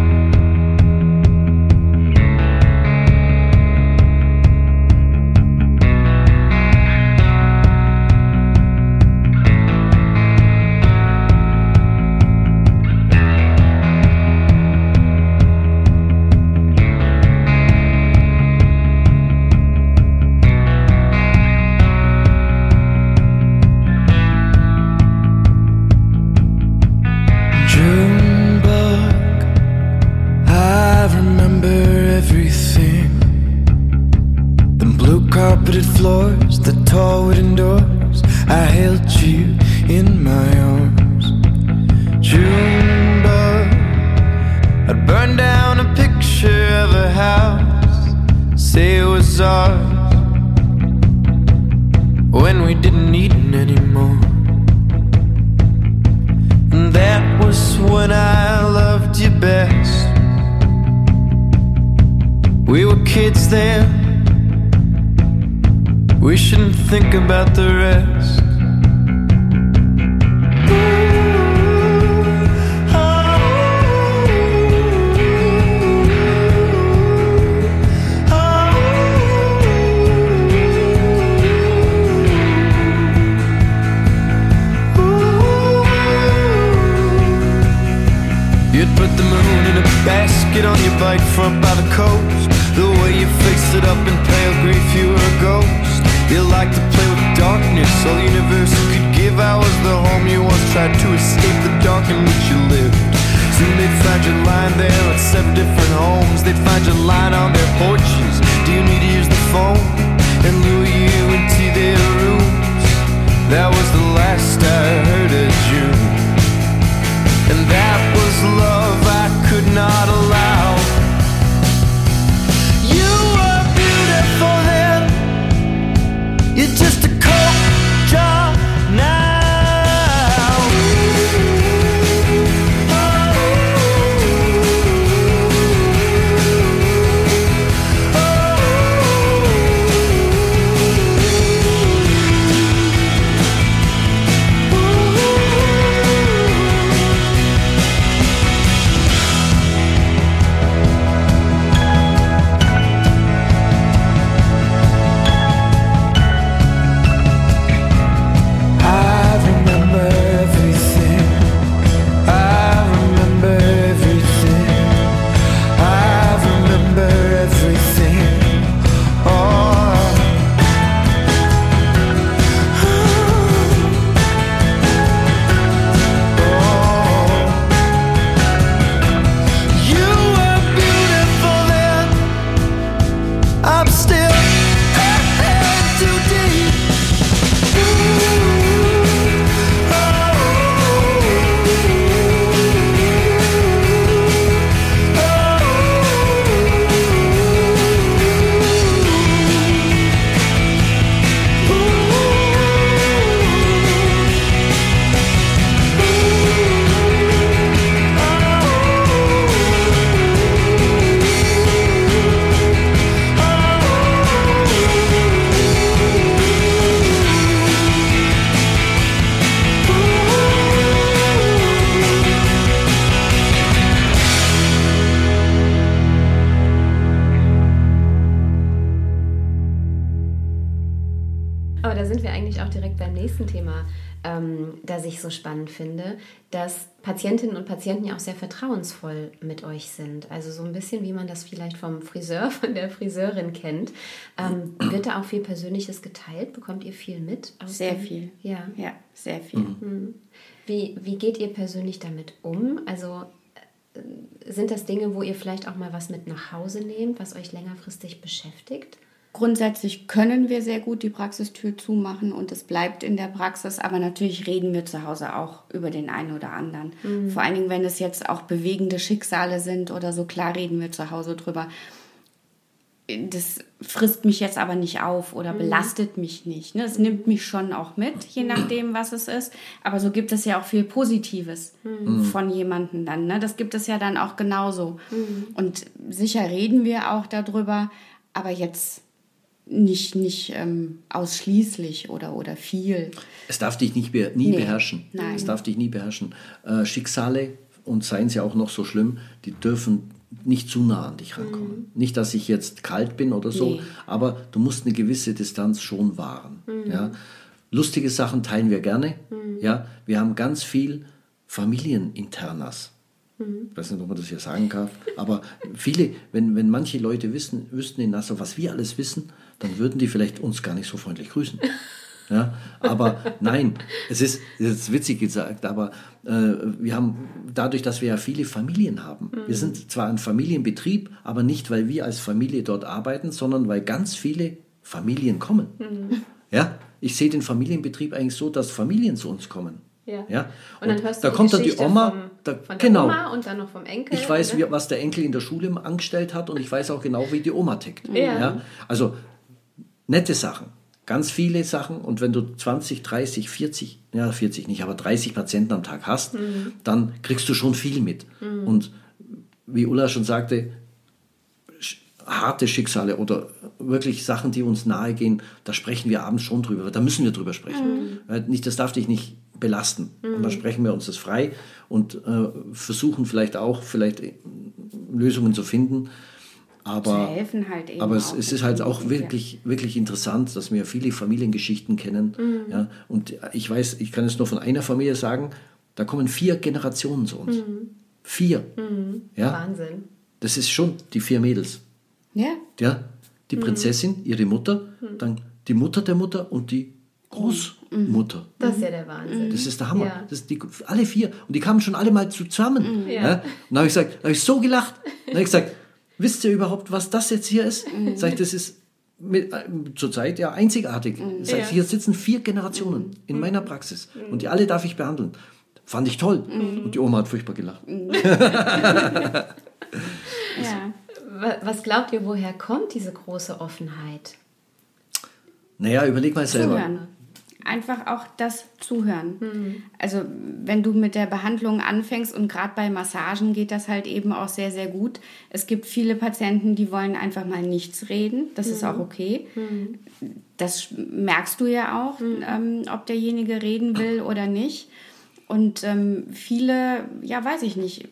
auch sehr vertrauensvoll mit euch sind. Also so ein bisschen, wie man das vielleicht vom Friseur, von der Friseurin kennt. Ähm, wird da auch viel Persönliches geteilt? Bekommt ihr viel mit? aus Sehr dem- viel. Ja. Ja, sehr viel. Wie, wie geht ihr persönlich damit um? Also äh, sind das Dinge, wo ihr vielleicht auch mal was mit nach Hause nehmt, was euch längerfristig beschäftigt? Grundsätzlich können wir sehr gut die Praxistür zumachen und es bleibt in der Praxis, aber natürlich reden wir zu Hause auch über den einen oder anderen. Vor allen Dingen, wenn es jetzt auch bewegende Schicksale sind oder so, klar reden wir zu Hause drüber. Das frisst mich jetzt aber nicht auf oder belastet mich nicht. Ne? Es nimmt mich schon auch mit, je nachdem, was es ist. Aber so gibt es ja auch viel Positives von jemandem dann. Ne? Das gibt es ja dann auch genauso. Und sicher reden wir auch darüber, aber jetzt nicht, nicht ähm, ausschließlich oder, oder viel. Es darf dich nicht be nie Nee, beherrschen. nein. Es darf dich nie beherrschen. Äh, Schicksale, und seien sie auch noch so schlimm, die dürfen nicht zu nah an dich rankommen. Nicht, dass ich jetzt kalt bin oder so, Nee. aber du musst eine gewisse Distanz schon wahren. Ja? Lustige Sachen teilen wir gerne. Ja? Wir haben ganz viel Familieninternas. Ich weiß nicht, ob man das hier sagen kann, aber viele, wenn, wenn manche Leute wissen, wüssten in Nassau, was wir alles wissen, dann würden die vielleicht uns gar nicht so freundlich grüßen. Ja, aber nein, es ist, es ist witzig gesagt, aber äh, wir haben dadurch, dass wir ja viele Familien haben. Wir sind zwar ein Familienbetrieb, aber nicht, weil wir als Familie dort arbeiten, sondern weil ganz viele Familien kommen. Ja, ich sehe den Familienbetrieb eigentlich so, dass Familien zu uns kommen. Ja. Ja? Und dann hörst du da die kommt dann die Geschichte Oma, vom, da, von der genau. Oma und dann noch vom Enkel. Ich weiß, ne? wie, was der Enkel in der Schule angestellt hat und ich weiß auch genau, wie die Oma tickt. Ja. Also nette Sachen, ganz viele Sachen und wenn du 20, 30, 40, ja 40 nicht, aber 30 Patienten am Tag hast, dann kriegst du schon viel mit. Und wie Ulla schon sagte, harte Schicksale oder wirklich Sachen, die uns nahe gehen, da sprechen wir abends schon drüber, da müssen wir drüber sprechen. Weil Nicht, das darf dich nicht belasten. Und dann sprechen wir uns das frei und äh, versuchen vielleicht auch vielleicht äh, Lösungen zu finden. Aber, Zu helfen halt eben aber es, es ist halt auch wirklich, wirklich interessant, dass wir viele Familiengeschichten kennen. Mhm. Ja, und ich weiß, ich kann es nur von einer Familie sagen, da kommen vier Generationen zu uns. Mhm. Vier. Ja, Wahnsinn. das ist schon die vier Mädels. Ja, Ja, die Mhm. Prinzessin, ihre Mutter, dann die Mutter der Mutter und die Großmutter. Das ist ja der Wahnsinn. Das ist der Hammer. Ja. Das ist die, alle vier. Und die kamen schon alle mal zusammen. Ja. Ja. Und dann habe ich gesagt, da habe ich so gelacht. Dann habe ich gesagt, wisst ihr überhaupt, was das jetzt hier ist? Sag ich, das ist mit, äh, zurzeit ja einzigartig. Sag ich, Ja. hier sitzen vier Generationen in meiner Praxis. Und die alle darf ich behandeln. Fand ich toll. Und die Oma hat furchtbar gelacht. ja. Wa- Was glaubt ihr, woher kommt diese große Offenheit? Naja, überleg mal selber. Zuhören. Einfach auch das Zuhören. Mhm. Also wenn du mit der Behandlung anfängst und gerade bei Massagen geht das halt eben auch sehr, sehr gut. Es gibt viele Patienten, die wollen einfach mal nichts reden. Das ist Mhm. auch okay. Das merkst du ja auch, ähm, ob derjenige reden will oder nicht. Und ähm, viele, ja weiß ich nicht,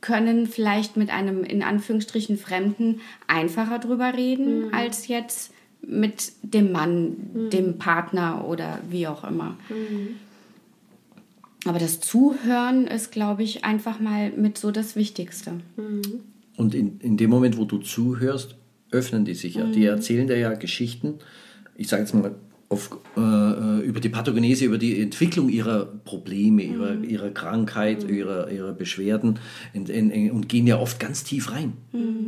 können vielleicht mit einem in Anführungsstrichen Fremden einfacher drüber reden als jetzt mit dem Mann, dem Partner oder wie auch immer. Aber das Zuhören ist, glaube ich, einfach mal mit so das Wichtigste. Und in, in dem Moment, wo du zuhörst, öffnen die sich ja. Die erzählen dir ja Geschichten, ich sage jetzt mal, auf, äh, äh, über die Pathogenese, über die Entwicklung ihrer Probleme, ihrer, ihrer Krankheit, ihrer, ihrer Beschwerden in, in, in, und gehen ja oft ganz tief rein,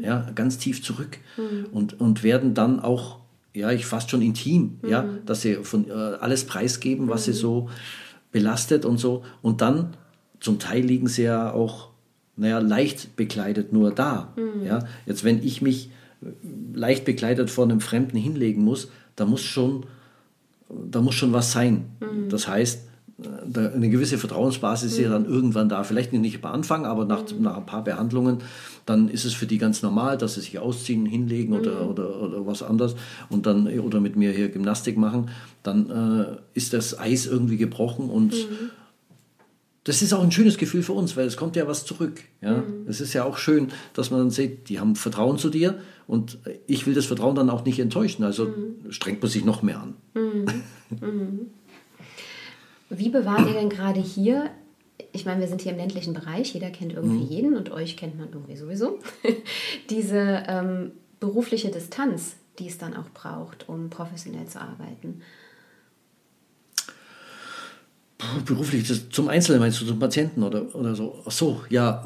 ja, ganz tief zurück. Und, und werden dann auch, ja, ich fast schon intim, ja, dass sie von äh, alles preisgeben, was sie so belastet und so. Und dann, zum Teil liegen sie ja auch naja, leicht bekleidet nur da. Ja? Jetzt, wenn ich mich äh, leicht bekleidet vor einem Fremden hinlegen muss, da muss schon, da muss schon was sein. Das heißt, eine gewisse Vertrauensbasis ist ja dann irgendwann da. Vielleicht nicht am Anfang, aber nach, nach ein paar Behandlungen, dann ist es für die ganz normal, dass sie sich ausziehen, hinlegen oder, oder, oder was anderes und dann oder mit mir hier Gymnastik machen. Dann äh, ist das Eis irgendwie gebrochen und das ist auch ein schönes Gefühl für uns, weil es kommt ja was zurück. Ja? Es ist ja auch schön, dass man dann sieht, die haben Vertrauen zu dir und ich will das Vertrauen dann auch nicht enttäuschen. Also strengt man sich noch mehr an. Wie bewahrt ihr denn gerade hier? Ich meine, wir sind hier im ländlichen Bereich, jeder kennt irgendwie Mhm. jeden und euch kennt man irgendwie sowieso. Diese ähm, berufliche Distanz, die es dann auch braucht, um professionell zu arbeiten. Beruflich, das, zum Einzelnen meinst du, zum Patienten oder, oder so? Ach so, ja.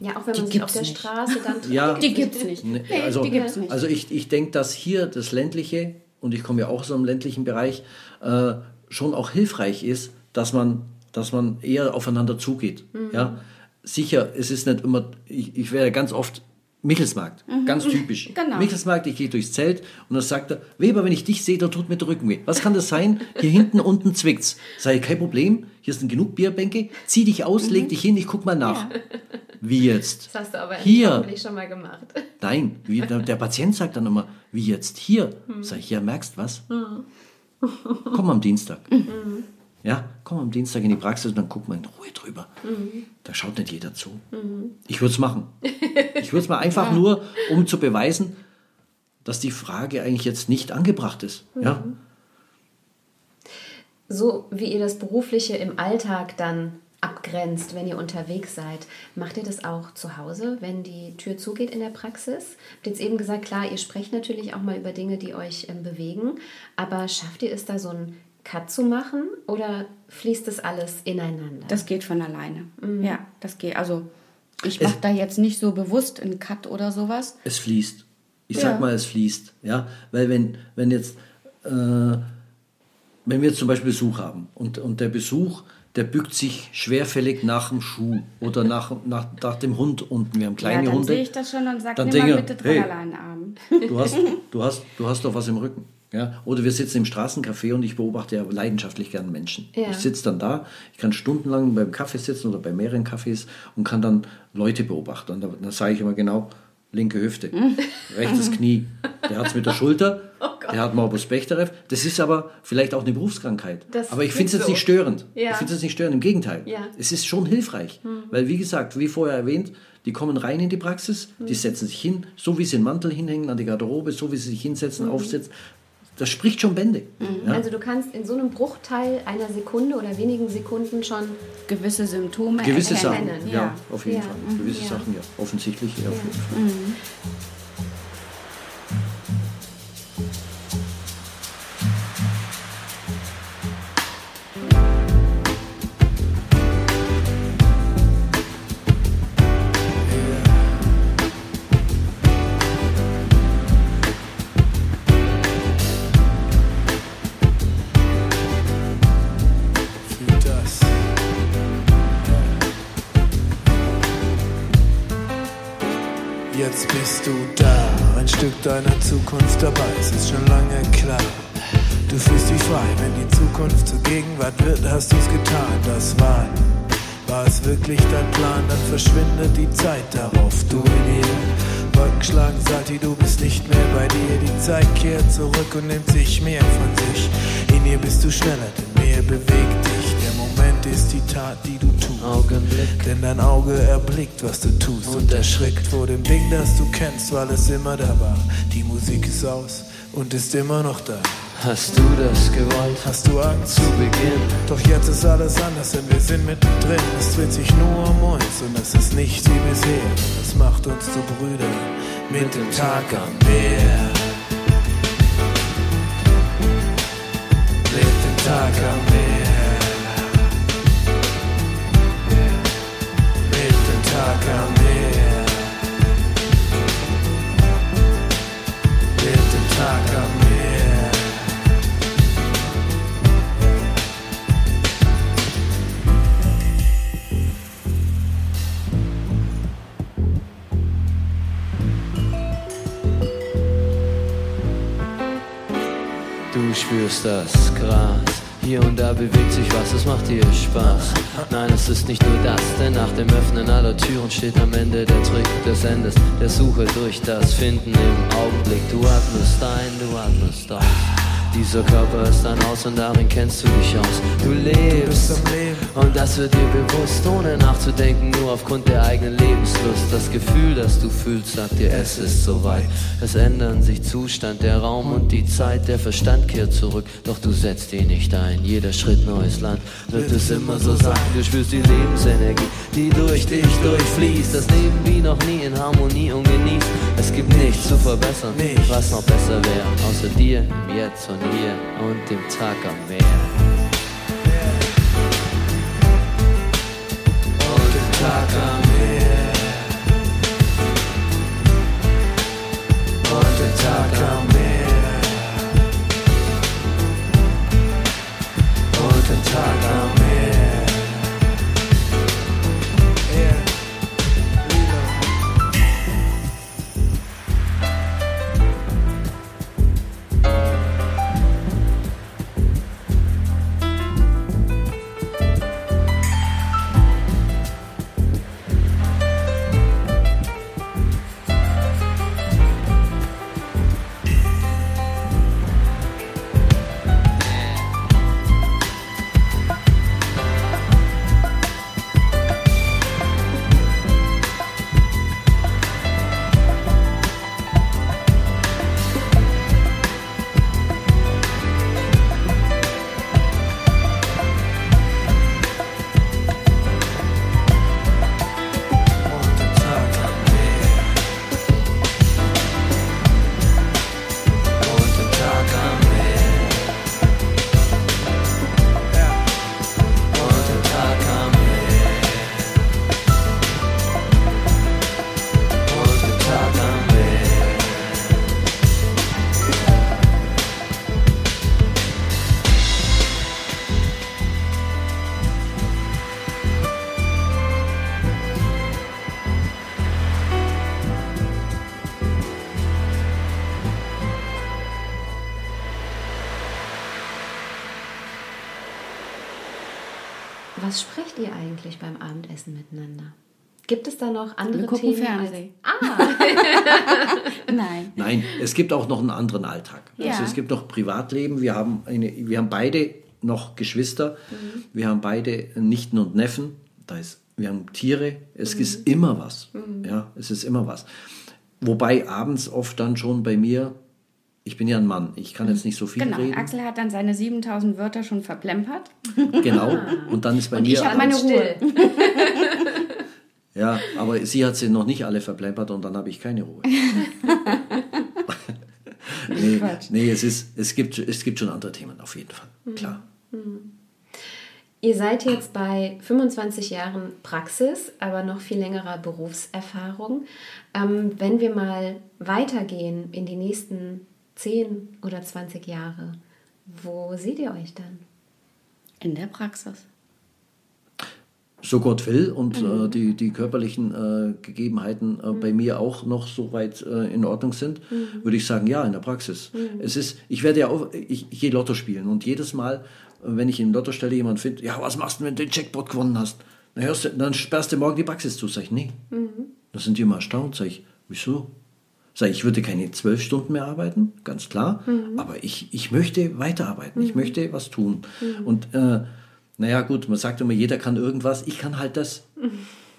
Ja, auch wenn Die man sich auf der nicht. Straße dann Ja. Die gibt's nicht. Ne, Nee, also, die gibt's nicht. also ich, ich denke, dass hier das ländliche, und ich komme ja auch aus einem ländlichen Bereich, äh, schon auch hilfreich ist, dass man, dass man eher aufeinander zugeht. Mhm. Ja? Sicher, es ist nicht immer, ich, ich werde ganz oft Michelsmarkt, ganz typisch. Genau. Michelsmarkt, ich gehe durchs Zelt und dann sagt er, Weber, wenn ich dich sehe, dann tut mir der Rücken weh. Was kann das sein? Hier hinten unten zwickt's. Ich, kein Problem, hier sind genug Bierbänke, zieh dich aus, leg dich hin, ich guck mal nach. Wie jetzt? Das hast du aber Hier. schon mal gemacht. Nein, wie, der, der Patient sagt dann immer, wie jetzt? Hier. Sag ich, ja, merkst was? Komm am Dienstag. Ja, komm am Dienstag in die Praxis und dann guck mal in Ruhe drüber. Da schaut nicht jeder zu. Ich würde es machen. Ich würde es mal einfach nur, um zu beweisen, dass die Frage eigentlich jetzt nicht angebracht ist. Ja? So wie ihr das Berufliche im Alltag dann abgrenzt, wenn ihr unterwegs seid, macht ihr das auch zu Hause, wenn die Tür zugeht in der Praxis? Habt jetzt eben gesagt, klar, ihr sprecht natürlich auch mal über Dinge, die euch ähm, bewegen, aber schafft ihr es da so einen Cut zu machen oder fließt das alles ineinander? Das geht von alleine. Ja, das geht. Also ich Es- mache da jetzt nicht so bewusst einen Cut oder sowas. Es fließt. Ich Ja. sag mal, es fließt. Ja? Weil wenn, wenn jetzt, äh, wenn wir jetzt zum Beispiel Besuch haben und, und der Besuch, der bückt sich schwerfällig nach dem Schuh oder nach, nach, nach dem Hund unten. Wir haben kleine ja, dann Hunde. sehe ich das schon und sage, Dann nimm mal bitte hey. Arm. Du hast, du, hast, du hast doch was im Rücken. Ja? Oder wir sitzen im Straßencafé und ich beobachte ja leidenschaftlich gern Menschen. Ja. Ich sitze dann da, ich kann stundenlang beim Kaffee sitzen oder bei mehreren Cafés und kann dann Leute beobachten. Und dann, dann sage ich immer genau, linke Hüfte, rechtes Knie. Der hat es mit der Schulter, der hat Morbus Bechterew. Das ist aber vielleicht auch eine Berufskrankheit. Das aber ich finde es klingt jetzt so. nicht störend. Ja. Ich finde es nicht störend, im Gegenteil. Ja. Hm. Es ist schon hilfreich. Weil, wie gesagt, wie vorher erwähnt, die kommen rein in die Praxis, Hm. die setzen sich hin, so wie sie den Mantel hinhängen an die Garderobe, so wie sie sich Hm. hinsetzen, aufsetzen. Das spricht schon Bände. Ja? Also du kannst in so einem Bruchteil einer Sekunde oder wenigen Sekunden schon Gewisse Symptome Gewisse erkennen. Sachen, ja, Ja. auf jeden Ja. Fall. Gewisse Ja. Sachen, ja. Offensichtlich, ja, auf jeden Fall. Fühl deiner Zukunft dabei, es ist schon lange klar. Du fühlst dich frei, wenn die Zukunft zur Gegenwart wird, hast du's getan, das war. War es wirklich dein Plan, dann verschwindet die Zeit darauf, du in ihr. Wolken schlagen, Salti, du bist nicht mehr bei dir. Die Zeit kehrt zurück und nimmt sich mehr von sich. In ihr bist du schneller, denn mehr bewegt Moment ist die Tat, die du tust. Augenblick. Denn dein Auge erblickt, was du tust und erschrickt vor dem Ding, das du kennst, weil es immer da war. Die Musik ist aus und ist immer noch da. Hast du das gewollt? Hast du Angst? Zu Beginn. Doch jetzt ist alles anders, denn wir sind mittendrin. Es dreht sich nur um uns und es ist nicht wie bisher. Das macht uns zu Brüdern mit dem Tag am Meer. Mit dem Tag am Meer. Du spürst das Gras. Hier und da bewegt sich was, es macht dir Spaß. Nein, es ist nicht nur das, denn nach dem Öffnen aller Türen steht am Ende der Trick des Endes, der Suche durch das Finden im Augenblick. Du atmest ein, du atmest aus. Dieser Körper ist ein Haus und darin kennst du dich aus. Du lebst und das wird dir bewusst, ohne nachzudenken, nur aufgrund der eigenen Lebenslust. Das Gefühl, das du fühlst, sagt dir, es ist soweit. Es ändern sich Zustand, der Raum und die Zeit, der Verstand kehrt zurück, doch du setzt ihn nicht ein. Jeder Schritt neues Land wird es immer so sein. Du spürst die Lebensenergie, die durch dich durchfließt. Das Leben wie noch nie in Harmonie und genießt. Es gibt nichts zu verbessern, was noch besser wäre, außer dir Jetzt und hier und dem Tag am Meer. Und dem Tag am Meer. Gibt es da noch andere Wir gucken Themen? Fernsehen. Als, Nein. Nein, es gibt auch noch einen anderen Alltag. Ja. Also es gibt noch Privatleben. Wir haben, eine, wir haben beide noch Geschwister. Wir haben beide Nichten und Neffen. Da ist, wir haben Tiere. Es ist immer was. Ja, es ist immer was. Wobei abends oft dann schon bei mir, ich bin ja ein Mann, ich kann jetzt nicht so viel Genau, reden. Axel hat dann seine 7000 Wörter schon verplempert. Genau. Und dann ist bei Und mir. ich habe meine Ruhe. Ja, aber sie hat sie noch nicht alle verplempert und dann habe ich keine Ruhe. nee, nee es, ist, es, gibt, es gibt schon andere Themen, auf jeden Fall. Klar. Ihr seid jetzt bei 25 Jahren Praxis, aber noch viel längerer Berufserfahrung. Ähm, wenn wir mal weitergehen in die nächsten 10 oder 20 Jahre, wo seht ihr euch dann? In der Praxis. So Gott will und äh, die, die körperlichen äh, Gegebenheiten äh, bei mir auch noch so weit äh, in Ordnung sind, würde ich sagen, ja, in der Praxis. Es ist, ich werde ja auch, ich, ich gehe Lotto spielen und jedes Mal, äh, wenn ich in Lottostelle jemand finde, ja, was machst du, wenn du den Jackpot gewonnen hast? Dann, hörst du, dann sperrst du morgen die Praxis zu. Sag ich, nee. Da sind die immer erstaunt. Sag ich, wieso? Sag ich, ich würde keine zwölf Stunden mehr arbeiten, ganz klar, aber ich, ich möchte weiterarbeiten, ich möchte was tun. Und äh, naja, gut, man sagt immer, jeder kann irgendwas, ich kann halt das.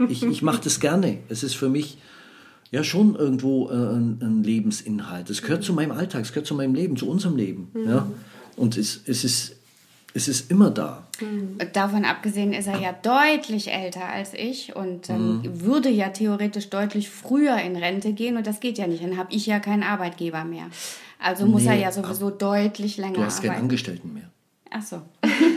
Ich, ich mache das gerne. Es ist für mich ja schon irgendwo äh, ein, ein Lebensinhalt. Es gehört zu meinem Alltag, es gehört zu meinem Leben, zu unserem Leben. Ja? Und es, es, ist, es ist immer da. Davon abgesehen ist er ja deutlich älter als ich und ähm, würde ja theoretisch deutlich früher in Rente gehen und das geht ja nicht. Dann habe ich ja keinen Arbeitgeber mehr. Also muss er ja sowieso deutlich länger Du hast keinen arbeiten. Angestellten mehr. Ach so.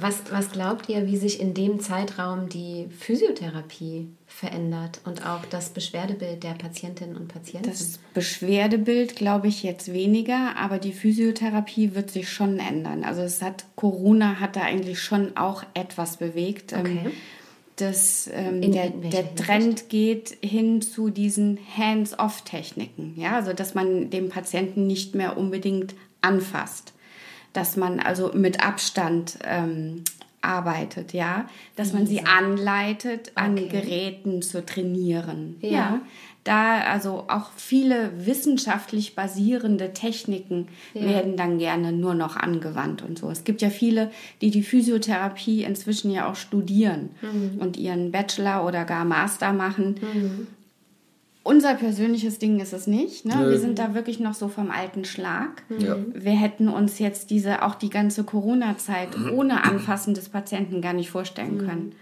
Was, was glaubt ihr, wie sich in dem Zeitraum die Physiotherapie verändert und auch das Beschwerdebild der Patientinnen und Patienten? Das Beschwerdebild glaube ich jetzt weniger, aber die Physiotherapie wird sich schon ändern. Also es hat Corona hat da eigentlich schon auch etwas bewegt. Ähm, Okay. Das, ähm, der, der Trend geht hin zu diesen Hands-off-Techniken. Ja, also dass man den Patienten nicht mehr unbedingt anfasst, dass man also mit Abstand ähm, arbeitet, ja, dass man sie anleitet, an Okay. Geräten zu trainieren. Ja. Da also auch viele wissenschaftlich basierende Techniken Ja. werden dann gerne nur noch angewandt und so. Es gibt ja viele, die die Physiotherapie inzwischen ja auch studieren Mhm. und ihren Bachelor oder gar Master machen. Unser persönliches Ding ist es nicht. Ne? Wir sind da wirklich noch so vom alten Schlag. Ja. Wir hätten uns jetzt diese, auch die ganze Corona-Zeit ohne Anfassen des Patienten gar nicht vorstellen können.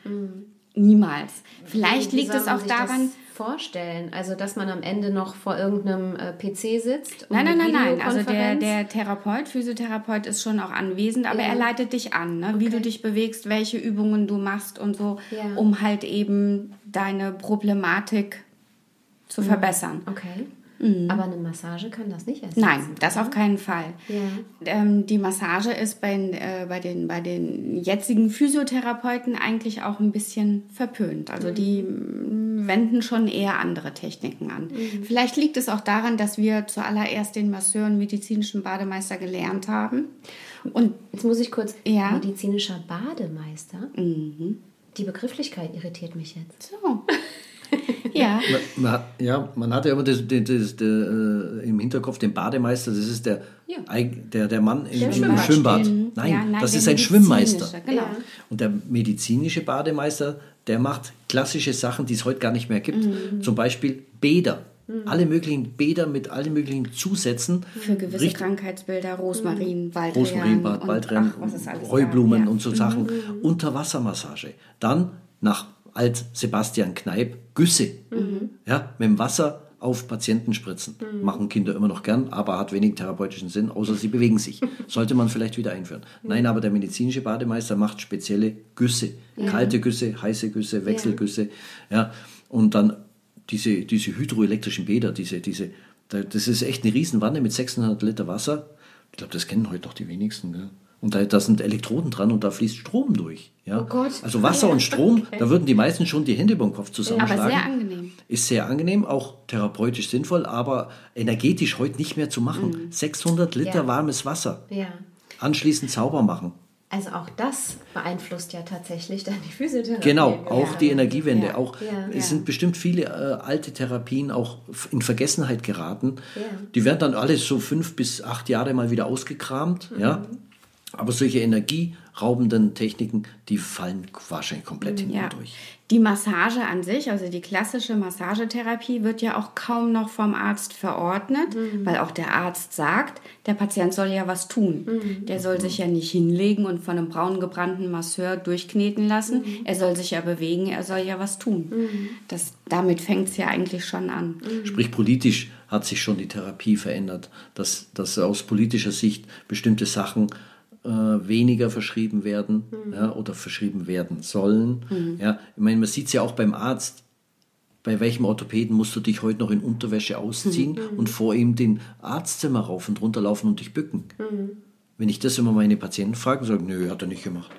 Niemals. Vielleicht liegt es auch daran, Das vorstellen, also dass man am Ende noch vor irgendeinem äh, PC sitzt. und Nein, nein, nein, nein. Also der, der Therapeut, Physiotherapeut ist schon auch anwesend, aber Ja. er leitet dich an, ne? wie Okay. du dich bewegst, welche Übungen du machst und so, Ja. um halt eben deine Problematik zu verbessern. Okay. Aber eine Massage kann das nicht ersetzen. Mhm. Nein, das auf keinen Fall. Ja. Ähm, die Massage ist bei, äh, bei, den, bei den jetzigen Physiotherapeuten eigentlich auch ein bisschen verpönt. Also die mm, wenden schon eher andere Techniken an. Vielleicht liegt es auch daran, dass wir zuallererst den Masseur und medizinischen Bademeister gelernt haben. Und Jetzt muss ich kurz. Ja. Medizinischer Bademeister. Die Begrifflichkeit irritiert mich jetzt. so. Ja. Man, man, ja, man hat ja immer das, das, das, das, äh, im Hinterkopf den Bademeister, das ist der, Ja. der, der Mann im, im Schwimmbad Schwimmbad. Nein, Ja, nein, das ist ein Schwimmmeister. Genau. Und der medizinische Bademeister, der macht klassische Sachen, die es heute gar nicht mehr gibt. Mhm. Zum Beispiel Bäder. Alle möglichen Bäder mit allen möglichen Zusätzen. Für gewisse Richtig- Krankheitsbilder, Rosmarin. Rosmarinbad, und Waldrennen, es alles Heublumen und so Sachen. Unterwassermassage. Dann nach Alt Sebastian Kneip Güsse. Ja, mit dem Wasser auf Patienten spritzen. Machen Kinder immer noch gern, aber hat wenig therapeutischen Sinn, außer sie bewegen sich. Sollte man vielleicht wieder einführen. Nein, aber der medizinische Bademeister macht spezielle Güsse. Kalte Güsse, heiße Güsse, Wechselgüsse. Ja, und dann diese, diese hydroelektrischen Bäder, diese, diese, da- das ist echt eine Riesenwanne mit 600 Liter Wasser. Ich glaube, das kennen heute doch die wenigsten. Gell? Und da, da sind Elektroden dran und da fließt Strom durch. Ja? Oh Gott. Also Wasser und Strom, da würden die meisten schon die Hände über den Kopf zusammenschlagen. Aber sehr angenehm. Ist sehr angenehm, auch therapeutisch sinnvoll, aber energetisch heute nicht mehr zu machen. 600 Liter Ja. warmes Wasser. Ja. Anschließend sauber machen. Also auch das beeinflusst ja tatsächlich dann die Physiotherapie. Genau, auch Ja. die Energiewende. Ja. Auch, Ja. Es sind bestimmt viele äh, alte Therapien auch in Vergessenheit geraten. Ja. Die werden dann alles so fünf bis acht Jahre mal wieder ausgekramt. Ja? Mhm. Aber solche energieraubenden Techniken, die fallen wahrscheinlich komplett hinten Ja. durch. Die Massage an sich, also die klassische Massagetherapie, wird ja auch kaum noch vom Arzt verordnet, weil auch der Arzt sagt, der Patient soll ja was tun. Der soll sich ja nicht hinlegen und von einem braun gebrannten Masseur durchkneten lassen. Er soll sich ja bewegen, er soll ja was tun. Das, damit fängt es ja eigentlich schon an. Sprich, politisch hat sich schon die Therapie verändert, dass, dass aus politischer Sicht bestimmte Sachen äh, weniger verschrieben werden ja, oder verschrieben werden sollen. Ja, ich meine, man sieht es ja auch beim Arzt. Bei welchem Orthopäden musst du dich heute noch in Unterwäsche ausziehen und vor ihm den Arztzimmer rauf und runter laufen und dich bücken? Wenn ich das immer meine Patienten frage, sagen, nö, hat er nicht gemacht.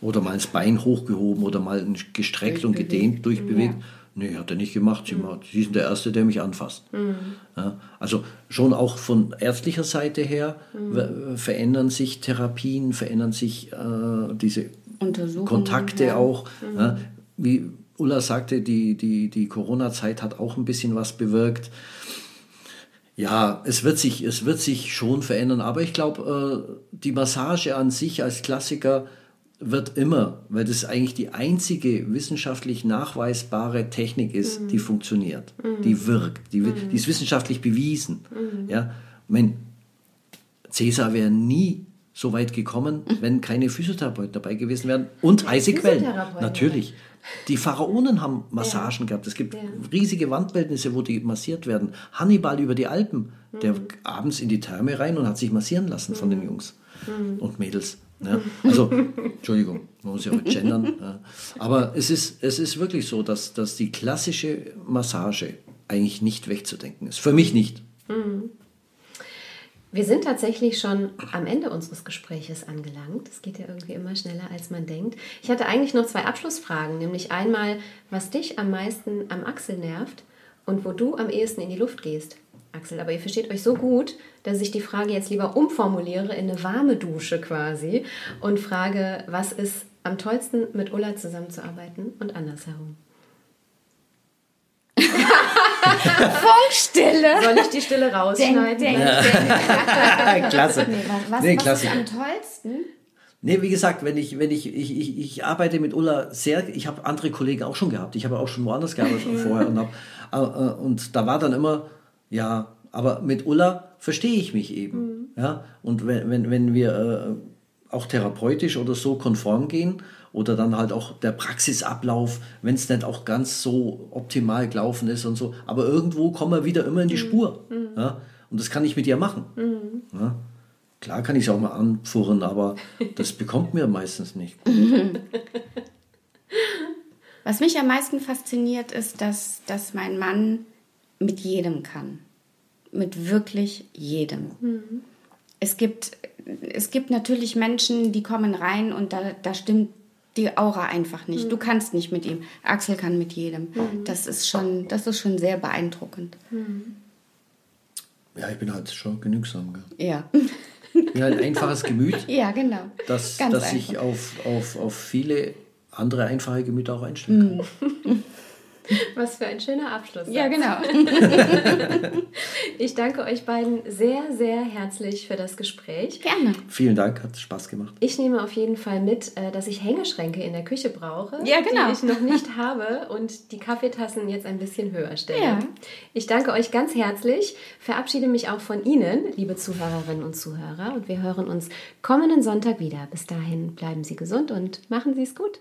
Oder mal das Bein hochgehoben oder mal gestreckt und gedehnt, durchbewegt. Nee, hat er nicht gemacht. Sie, macht, Sie sind der Erste, der mich anfasst. Ja, also schon auch von ärztlicher Seite her ver- verändern sich Therapien, verändern sich äh, diese Kontakte ja. auch. Ja, wie Ulla sagte, die, die, die Corona-Zeit hat auch ein bisschen was bewirkt. Ja, es wird sich, es wird sich schon verändern, aber ich glaube, äh, die Massage an sich als Klassiker wird immer, weil das eigentlich die einzige wissenschaftlich nachweisbare Technik ist, die funktioniert, die wirkt, die, wi- die ist wissenschaftlich bewiesen. Ja, ich mein, Cäsar wäre nie so weit gekommen, wenn keine Physiotherapeuten dabei gewesen wären und heiße Quellen. Natürlich. Die Pharaonen haben Massagen gehabt. Es gibt riesige Wandbildnisse, wo die massiert werden. Hannibal über die Alpen, der abends in die Therme rein und hat sich massieren lassen von den Jungs und Mädels. Ja. Also, Entschuldigung, man muss ja auch gendern. Ja. Aber es ist, es ist wirklich so, dass, dass die klassische Massage eigentlich nicht wegzudenken ist. Für mich nicht. Wir sind tatsächlich schon am Ende unseres Gespräches angelangt. Es geht ja irgendwie immer schneller, als man denkt. Ich hatte eigentlich noch zwei Abschlussfragen, nämlich einmal, was dich am meisten am Axel nervt und wo du am ehesten in die Luft gehst. Axel, aber ihr versteht euch so gut, dass ich die Frage jetzt lieber umformuliere in eine warme Dusche quasi und frage, was ist am tollsten mit Ulla zusammenzuarbeiten und andersherum. Funkstille! Soll ich die Stille Denk, rausschneiden? denk, denk. Klasse. Nee, was Nee, was klasse. ist am tollsten? Nee, wie gesagt, wenn ich, wenn ich, ich, ich, ich arbeite mit Ulla sehr, ich habe andere Kollegen auch schon gehabt. Ich habe auch schon woanders gearbeitet vorher und, hab, äh, äh, und da war dann immer, ja, aber mit Ulla verstehe ich mich eben. Ja, und wenn, wenn, wenn wir äh, auch therapeutisch oder so konform gehen oder dann halt auch der Praxisablauf, wenn es nicht auch ganz so optimal gelaufen ist und so, aber irgendwo kommen wir wieder immer in die Spur. Ja, und das kann ich mit ihr machen. Ja. Klar kann ich es auch mal anpfurren, aber das bekommt mir meistens nicht. Was mich am meisten fasziniert, ist, dass, dass mein Mann mit jedem kann. Mit wirklich jedem. Es, gibt, es gibt natürlich Menschen, die kommen rein und da, da stimmt die Aura einfach nicht. Du kannst nicht mit ihm. Axel kann mit jedem. Das, ist schon, das ist schon sehr beeindruckend. Ja, ich bin halt schon genügsam. Gell? Ja, Ich bin halt ein einfaches Gemüt, ja genau. das, Ganz das sich einfach. auf, auf, auf viele andere einfache Gemüter auch einstellen kann. Was für ein schöner Abschluss. Ja, genau. Ich danke euch beiden sehr, sehr herzlich für das Gespräch. Gerne. Vielen Dank, hat Spaß gemacht. Ich nehme auf jeden Fall mit, äh, dass ich Hängeschränke in der Küche brauche, Ja, genau. die ich noch nicht habe und die Kaffeetassen jetzt ein bisschen höher stelle. Ja. Ich danke euch ganz herzlich, verabschiede mich auch von Ihnen, liebe Zuhörerinnen und Zuhörer, und wir hören uns kommenden Sonntag wieder. Bis dahin bleiben Sie gesund und machen Sie es gut.